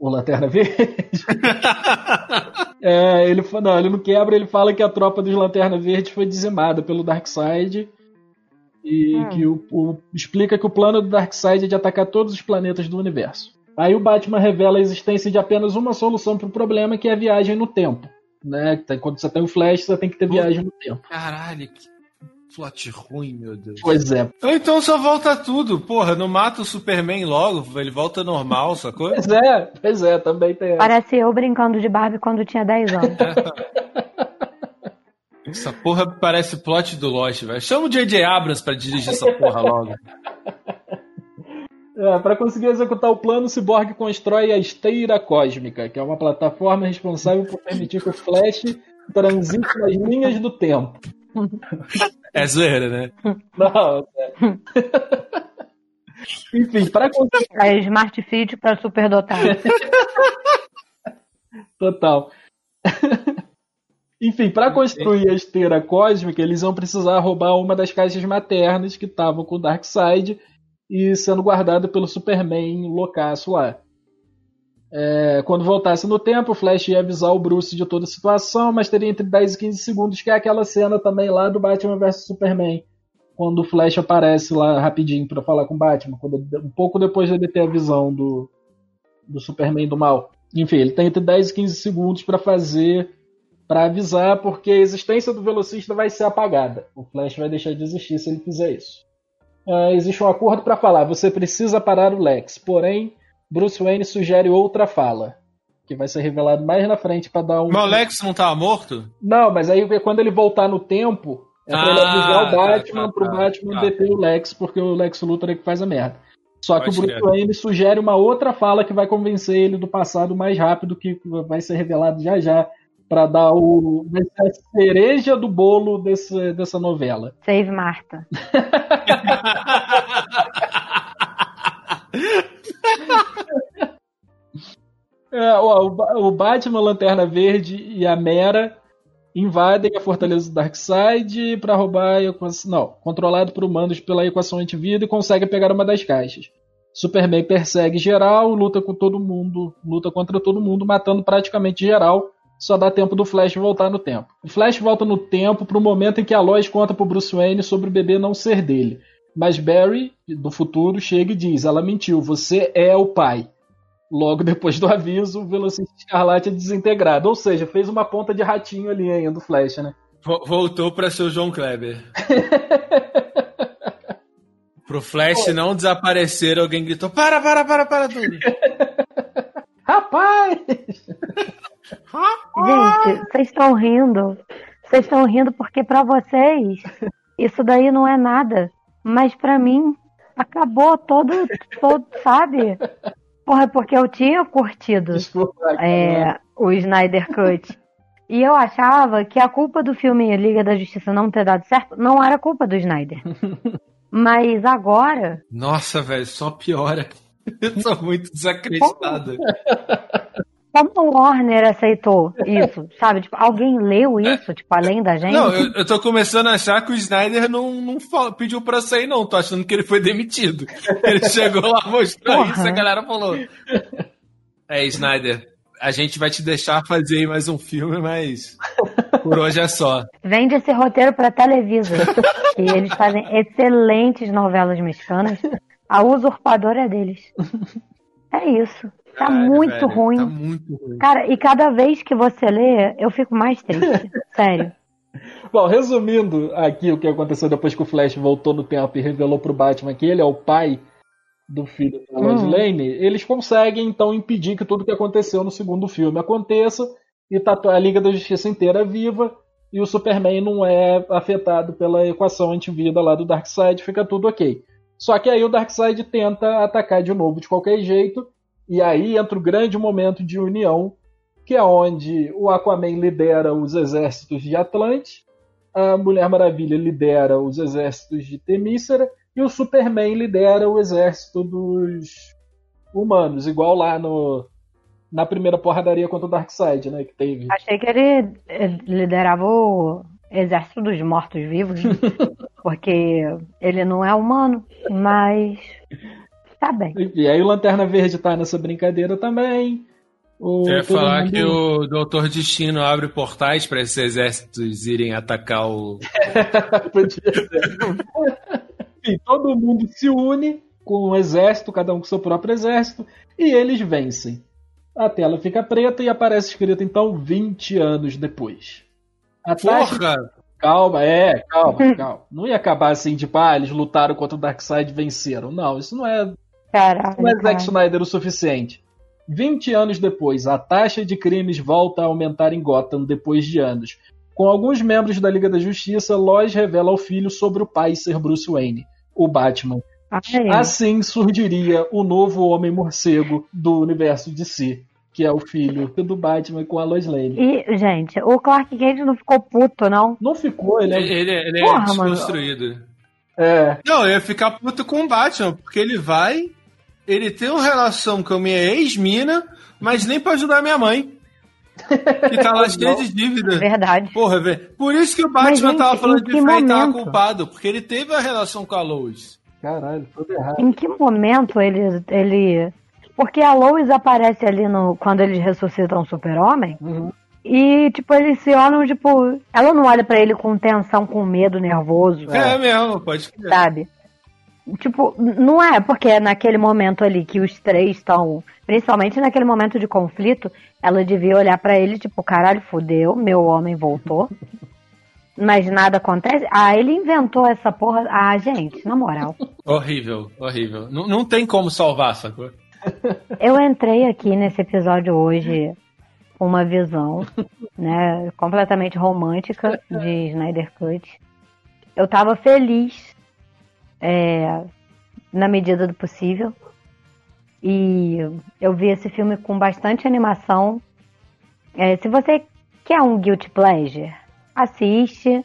O Lanterna Verde? é, ele, não, ele não quebra, ele fala que a tropa dos Lanterna Verde foi dizimada pelo Darkseid e hum. que o, o, explica que o plano do Darkseid é de atacar todos os planetas do universo. Aí o Batman revela a existência de apenas uma solução para o problema, que é a viagem no tempo. Né? Quando você tem o Flash, você tem que ter viagem no tempo. Caralho, que plot ruim, meu Deus. Pois é. Então só volta tudo. Porra, não mata o Superman logo, ele volta normal, sacou? Pois é, pois é, também tem. Parece eu brincando de Barbie quando tinha 10 anos. Essa porra parece plot do Lost, velho. Chama o J.J. Abrams pra dirigir essa porra logo. É, para conseguir executar o plano, o Cyborg constrói a Esteira Cósmica, que é uma plataforma responsável por permitir que o Flash transite nas linhas do tempo. É zoeira, né? Não, é. Enfim, para conseguir. É Smart Fit para superdotado. Total. Enfim, para construir a esteira cósmica, eles vão precisar roubar uma das caixas maternas que estavam com o Darkseid e sendo guardada pelo Superman loucaço lá. É, quando voltasse no tempo, o Flash ia avisar o Bruce de toda a situação, mas teria entre 10 e 15 segundos, que é aquela cena também lá do Batman vs Superman. Quando o Flash aparece lá rapidinho para falar com o Batman, quando, um pouco depois de ele ter a visão do, do Superman do mal. Enfim, ele tem entre 10 e 15 segundos para fazer para avisar, porque a existência do velocista vai ser apagada. O Flash vai deixar de existir se ele fizer isso. Uh, existe um acordo para falar: você precisa parar o Lex. Porém, Bruce Wayne sugere outra fala, que vai ser revelado mais na frente para dar um. Mas o Lex não estava morto? Não, mas aí quando ele voltar no tempo, é pra ah, ele avisar o Batman tá, tá, pro tá, Batman tá. deter o Lex, porque o Lex Luthor é que faz a merda. Só Pode que o Bruce Wayne sugere uma outra fala que vai convencer ele do passado mais rápido, que vai ser revelado já já para dar o a cereja do bolo desse, dessa novela. Save Marta. é, ó, o Batman, Lanterna Verde e a Mera invadem a fortaleza do Darkseid para roubar a equação. Não, controlado por humanos pela equação antivida e consegue pegar uma das caixas. Superman persegue geral, luta com todo mundo, luta contra todo mundo, matando praticamente geral só dá tempo do Flash voltar no tempo. O Flash volta no tempo para o momento em que a Lois conta para Bruce Wayne sobre o bebê não ser dele. Mas Barry, do futuro, chega e diz: ela mentiu, você é o pai. Logo depois do aviso, o Velocista Escarlate é desintegrado. Ou seja, fez uma ponta de ratinho ali ainda do Flash, né? Voltou para ser o João Kleber. Pro Flash Pô. não desaparecer, alguém gritou: para, para, para, para tudo. Rapaz! Gente, vocês estão rindo. Vocês estão rindo porque para vocês isso daí não é nada. Mas para mim, acabou todo, todo, sabe? Porra, porque eu tinha curtido Desculpa, é, o Snyder Cut. E eu achava que a culpa do filme Liga da Justiça não ter dado certo não era culpa do Snyder. Mas agora. Nossa, velho, só piora. Eu tô muito desacreditada. Como o Warner aceitou isso? Sabe? Tipo, alguém leu isso, tipo, além da gente? Não, eu, eu tô começando a achar que o Snyder não, não fala, pediu pra sair, não. Tô achando que ele foi demitido. Ele chegou lá, mostrou Porra. isso, a galera falou. É, Snyder, a gente vai te deixar fazer mais um filme, mas por hoje é só. Vende esse roteiro pra Televisa. e eles fazem excelentes novelas mexicanas. A usurpadora é deles. É isso. Tá Caralho, muito velho, ruim. Tá muito ruim. Cara, e cada vez que você lê, eu fico mais triste. Sério. Bom, resumindo aqui o que aconteceu depois que o Flash voltou no tempo e revelou pro Batman que ele é o pai do filho da Lois hum. Lane, eles conseguem então impedir que tudo que aconteceu no segundo filme aconteça e tá a Liga da Justiça inteira viva e o Superman não é afetado pela equação antivida lá do Darkseid, fica tudo ok. Só que aí o Darkseid tenta atacar de novo de qualquer jeito e aí entra o grande momento de união, que é onde o Aquaman lidera os exércitos de Atlante, a Mulher Maravilha lidera os exércitos de Temícera e o Superman lidera o exército dos humanos, igual lá no na primeira porradaria contra o Darkseid, né, que teve. Achei que ele liderava o exército dos mortos-vivos, porque ele não é humano, mas tá bem. E aí o Lanterna Verde tá nessa brincadeira também. O, Você ia falar mundo... que o Doutor Destino abre portais para esses exércitos irem atacar o. Enfim, todo mundo se une com um exército, cada um com seu próprio exército, e eles vencem. A tela fica preta e aparece escrito então 20 anos depois. A Porra! Calma, é, calma, calma. Não ia acabar assim, tipo, ah, eles lutaram contra o Darkseid e venceram. Não, isso não é Caralho, não é Zack Snyder o suficiente. 20 anos depois, a taxa de crimes volta a aumentar em Gotham depois de anos. Com alguns membros da Liga da Justiça, Lois revela ao filho sobre o pai ser Bruce Wayne, o Batman. Ai. Assim surgiria o novo Homem-Morcego do universo de si, que é o filho do Batman com a Lois Lane. E, gente, o Clark Kent não ficou puto, não? Não ficou, ele é, ele, ele é Porra, desconstruído. É. Não, eu ia ficar puto com o Batman, porque ele vai ele tem uma relação com a minha ex-mina, mas nem pra ajudar minha mãe. Que tá lá cheio de dívida. Verdade. Porra, velho. Por isso que o Batman gente, tava falando de Fred tava culpado, porque ele teve a relação com a Lois. Caralho, tudo errado. Em que momento ele. ele... Porque a Lois aparece ali no, quando eles ressuscitam o super-homem. Uhum. E, tipo, eles se olham, tipo. Ela não olha para ele com tensão, com medo, nervoso. É, é mesmo, pode ser. Sabe? Tipo, não é porque é naquele momento ali que os três estão, principalmente naquele momento de conflito, ela devia olhar para ele tipo, caralho, fudeu, meu homem voltou. Mas nada acontece. Ah, ele inventou essa porra. Ah, gente, na moral. Horrível, horrível. Não, não tem como salvar, sacou? Eu entrei aqui nesse episódio hoje com uma visão, né, completamente romântica de Snyder Cut. Eu tava feliz é, na medida do possível. E eu vi esse filme com bastante animação. É, se você quer um guilty pleasure, assiste.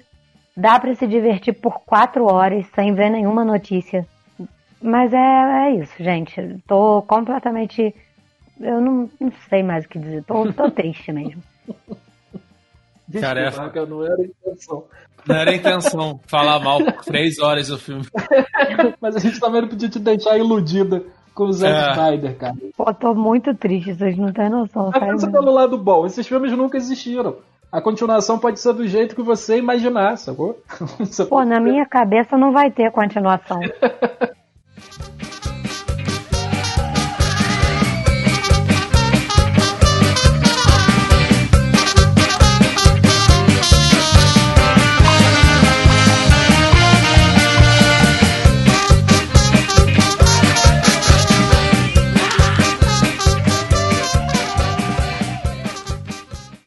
Dá para se divertir por quatro horas sem ver nenhuma notícia. Mas é, é isso, gente. Tô completamente. Eu não, não sei mais o que dizer. Tô, tô triste mesmo. Desculpa, não era intenção. Não era intenção falar mal por três horas do filme. Mas a gente também não podia te deixar iludida com o Zack é. Snyder, cara. Pô, tô muito triste, vocês não têm noção. Mas pensa pelo lado bom, esses filmes nunca existiram. A continuação pode ser do jeito que você imaginar, sacou? Pô, na minha cabeça não vai ter continuação.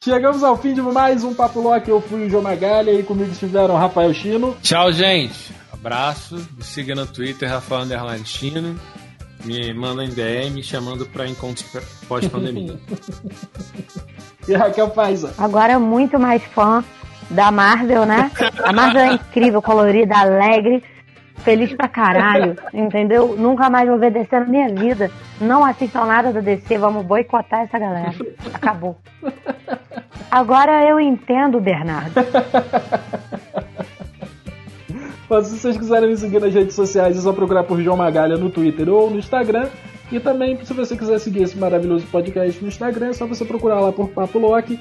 Chegamos ao fim de mais um Papo Lock. Eu fui o João Magalha e comigo estiveram Rafael Chino. Tchau, gente. Abraço. Me siga no Twitter, Rafael Underline Chino. Me manda em DM chamando para encontros pós-pandemia. e Raquel Paiza. Agora muito mais fã da Marvel, né? A Marvel é incrível, colorida, alegre feliz pra caralho, entendeu? Nunca mais vou ver DC na minha vida. Não assistam nada da DC, vamos boicotar essa galera. Acabou. Agora eu entendo, Bernardo. Mas se vocês quiserem me seguir nas redes sociais, é só procurar por João Magalha no Twitter ou no Instagram. E também, se você quiser seguir esse maravilhoso podcast no Instagram, é só você procurar lá por Papo Loki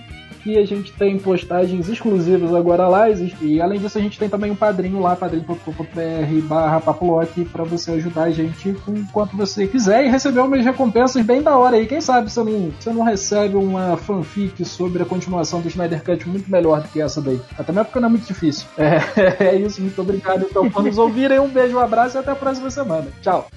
que a gente tem postagens exclusivas agora lá. E além disso, a gente tem também um padrinho lá, padrinho.com.br barra papolote, para você ajudar a gente com quanto você quiser e receber umas recompensas bem da hora aí. Quem sabe você não, você não recebe uma fanfic sobre a continuação do Snyder Cut muito melhor do que essa daí. Até mesmo porque não é muito difícil. É, é isso, muito obrigado então por nos ouvirem. Um beijo, um abraço e até a próxima semana. Tchau.